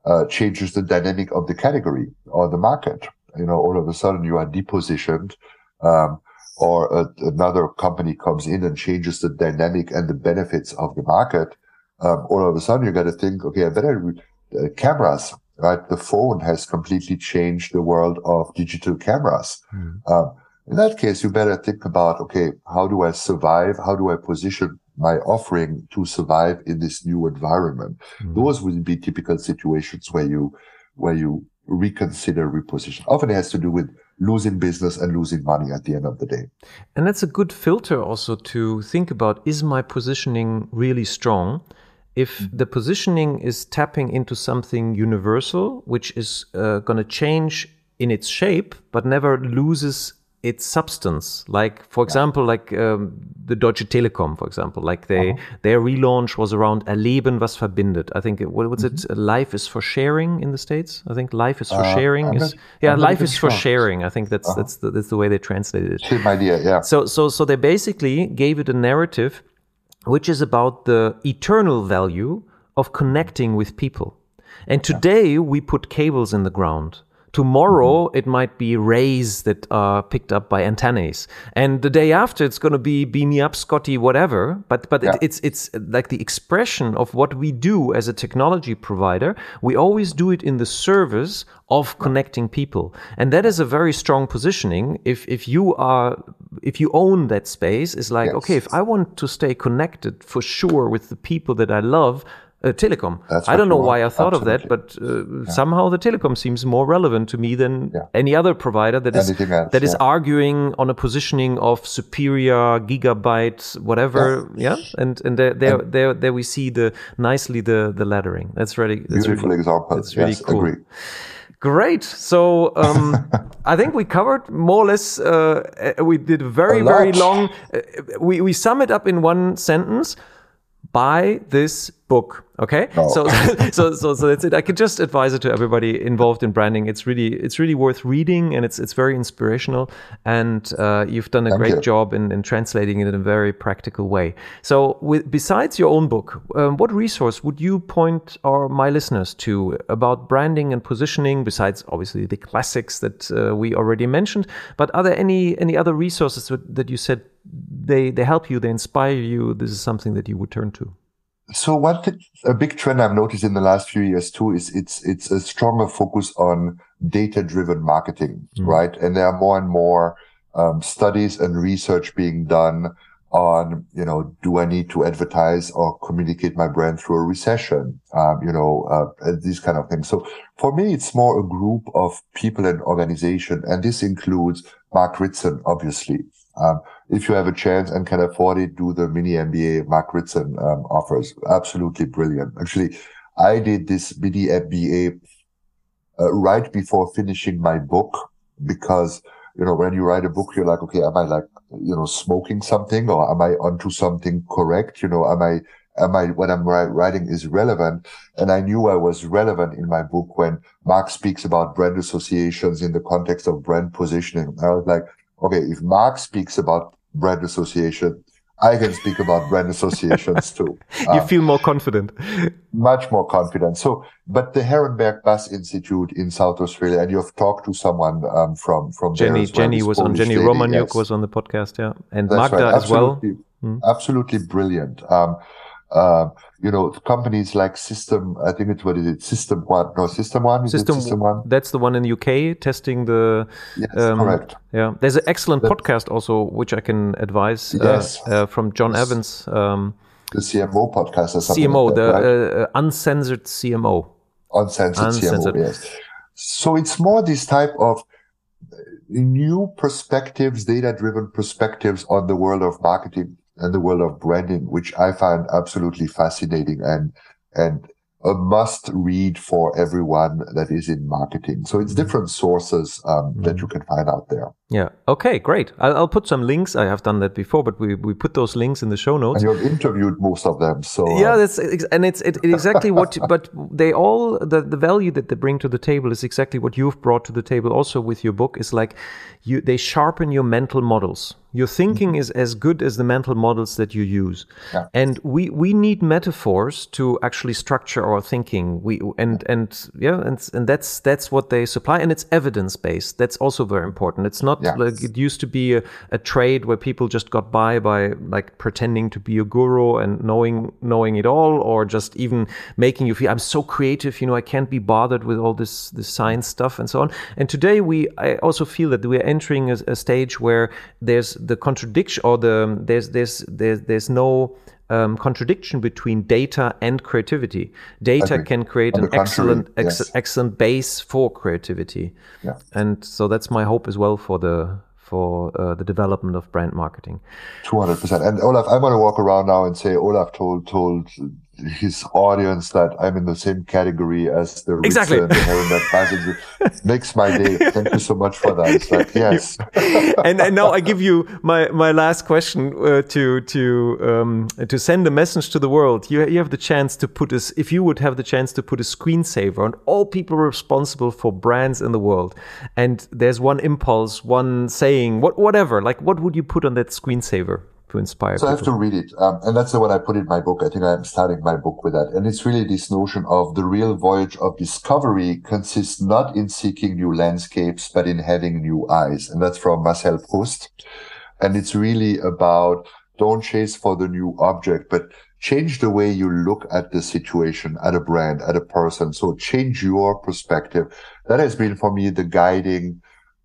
uh, changes the dynamic of the category or the market. You know, all of a sudden you are depositioned, um, or a, another company comes in and changes the dynamic and the benefits of the market. Um, all of a sudden you got to think, okay, I better uh, cameras, right? The phone has completely changed the world of digital cameras. Mm. Um, in that case, you better think about, okay, how do I survive? How do I position my offering to survive in this new environment. Mm. Those would be typical situations where you, where you reconsider reposition. Often it has to do with losing business and losing money at the end of the day. And that's a good filter also to think about is my positioning really strong? If mm. the positioning is tapping into something universal, which is uh, going to change in its shape, but never loses its substance. Like, for example, like um, the Deutsche Telekom, for example, like they uh-huh. their relaunch was around Erleben, was verbindet. I think what was mm-hmm. it? Life is for sharing in the states. I think life is for uh, sharing is yeah, life is for sharing. I think that's uh-huh. that's the, that's the way they translated it. Same idea, yeah. So so so they basically gave it a narrative, which is about the eternal value of connecting with people. And today yeah. we put cables in the ground. Tomorrow mm-hmm. it might be rays that are picked up by antennas, and the day after it's going to be beam me up, Scotty, whatever. But but yeah. it, it's it's like the expression of what we do as a technology provider. We always do it in the service of connecting people, and that is a very strong positioning. If if you are if you own that space, is like yes. okay, if I want to stay connected for sure with the people that I love, uh, telecom. I don't know why I thought Absolutely. of that, but uh, yeah. somehow the telecom seems more relevant to me than yeah. any other provider that is else, that is arguing on a positioning of superior gigabyte whatever. Yeah, and and there there, and there there we see the nicely the the lettering. That's really that's beautiful really, example. That's really yes, cool. Agree. Great. So um, I think we covered more or less. Uh, we did a very very long. Uh, we we sum it up in one sentence. Buy this book. Okay, no. so, so so so that's it. I could just advise it to everybody involved in branding. It's really it's really worth reading, and it's it's very inspirational. And uh, you've done a Thank great you. job in, in translating it in a very practical way. So, with, besides your own book, um, what resource would you point our my listeners to about branding and positioning? Besides, obviously, the classics that uh, we already mentioned, but are there any any other resources that you said they they help you, they inspire you? This is something that you would turn to. So one thing, a big trend I've noticed in the last few years too is it's it's a stronger focus on data driven marketing, mm. right? And there are more and more um, studies and research being done on, you know, do I need to advertise or communicate my brand through a recession? Um, you know, uh, these kind of things. So for me, it's more a group of people and organization. And this includes Mark Ritson, obviously. Um, if you have a chance and can afford it, do the mini MBA Mark Ritson um, offers. Absolutely brilliant. Actually, I did this mini MBA uh, right before finishing my book because you know when you write a book, you're like, okay, am I like you know smoking something or am I onto something correct? You know, am I am I what I'm writing is relevant? And I knew I was relevant in my book when Mark speaks about brand associations in the context of brand positioning. I was like, okay, if Mark speaks about brand association, I can speak about brand associations too. you um, feel more confident. Much more confident. So, but the Ehrenberg Bass Institute in South Australia, and you've talked to someone um, from from Jenni. Well, Jenni was Polish on. Jenni Romaniuk yes. was on the podcast, yeah, and That's Magda right. as well. Hmm? Absolutely brilliant. Um, uh, you know, companies like System, I think it's what is it? System One. No, System One. Is System, System One. That's the one in the UK testing the. Yes, um, correct. Yeah, there's an excellent that's, podcast also, which I can advise. Uh, yes. Uh, from Jon yes. Evans. Um, the CMO podcast or something. CMO, like that, the right? Uh, uncensored CMO. Uncensored, Uncensored. CMO. Yes. So it's more this type of new perspectives, data-driven perspectives on the world of marketing and the world of branding, which I find absolutely fascinating and and a must read for everyone that is in marketing. So it's different sources um, mm-hmm. that you can find out there. Yeah. Okay. Great. I'll, I'll, put some links. I have done that before, but we, we put those links in the show notes. And you've interviewed most of them, so yeah, uh, that's and it's it, exactly what. But they all the the value that they bring to the table is exactly what you've brought to the table. Also with your book is like you they sharpen your mental models. Your thinking mm-hmm. is as good as the mental models that you use, yeah. and we we need metaphors to actually structure our thinking. We and and yeah, and and that's that's what they supply, and it's evidence based. That's also very important. It's not Yeah. like it used to be a, a trade where people just got by by like pretending to be a guru and knowing knowing it all, or just even making you feel I'm so creative. You know, I can't be bothered with all this this science stuff and so on. And today we I also feel that we are entering a, a stage where there's the contradiction or the there's there's there's there's no um, contradiction between data and creativity. Data can create On an excellent ex- yes. excellent base for creativity. Yeah. And so that's my hope as well for the for uh, the development of brand marketing. Two hundred percent. And Olaf, I'm going to walk around now and say Olaf told told his audience that I'm in the same category as the Exactly. and the Ehrenberg Passage. Makes my day. Thank you so much for that. It's like yes. and, and now I give you my, my last question uh, to to um, to send a message to the world. You you have the chance to put us if you would have the chance to put a screensaver on all people responsible for brands in the world, and there's one impulse, one saying, what whatever, like what would you put on that screensaver to inspire So I have to read it. Um, and that's the one I put in my book. I think I'm starting my book with that. And it's really this notion of the real voyage of discovery consists not in seeking new landscapes, but in having new eyes. And that's from Marcel Proust. And it's really about don't chase for the new object, but change the way you look at the situation, at a brand, at a person. So change your perspective. That has been for me the guiding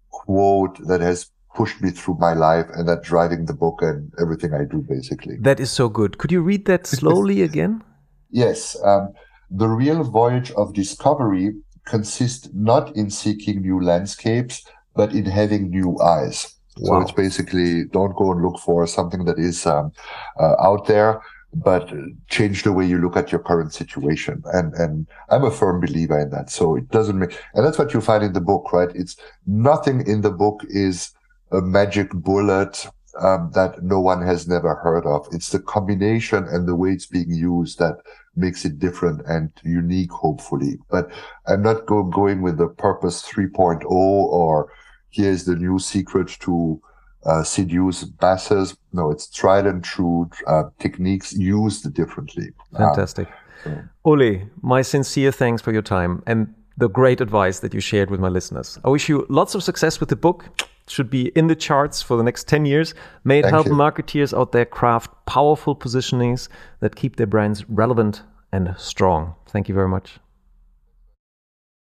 quote that has pushed me through my life and that driving the book and everything I do basically. That is so good. Could you read that slowly again? Yes. Um, the real voyage of discovery consists not in seeking new landscapes, but in having new eyes. Wow. So it's basically don't go and look for something that is um, uh, out there, but change the way you look at your current situation. And and I'm a firm believer in that. So it doesn't make, and that's what you find in the book, right? It's nothing in the book is a magic bullet um, that no one has never heard of. It's the combination and the way it's being used that makes it different and unique, hopefully. But I'm not go- going with the purpose 3.0 or here's the new secret to uh, seduce masses. No, it's tried and true uh, techniques used differently. Um, Fantastic. so- Ole, my sincere thanks for your time and the great advice that you shared with my listeners. I wish you lots of success with the book should be in the charts for the next 10 years. May it Thank help you. marketeers out there craft powerful positionings that keep their brands relevant and strong. Thank you very much.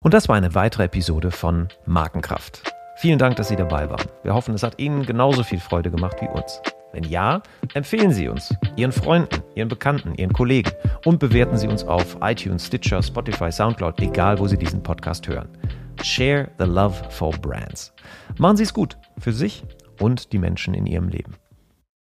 Und das war eine weitere Episode von Markenkraft. Vielen Dank, dass Sie dabei waren. Wir hoffen, es hat Ihnen genauso viel Freude gemacht wie uns. Wenn ja, empfehlen Sie uns Ihren Freunden, Ihren Bekannten, Ihren Kollegen und bewerten Sie uns auf iTunes, Stitcher, Spotify, Soundcloud, egal wo Sie diesen Podcast hören. Share the love for brands. Machen Sie es gut für sich und die Menschen in Ihrem Leben.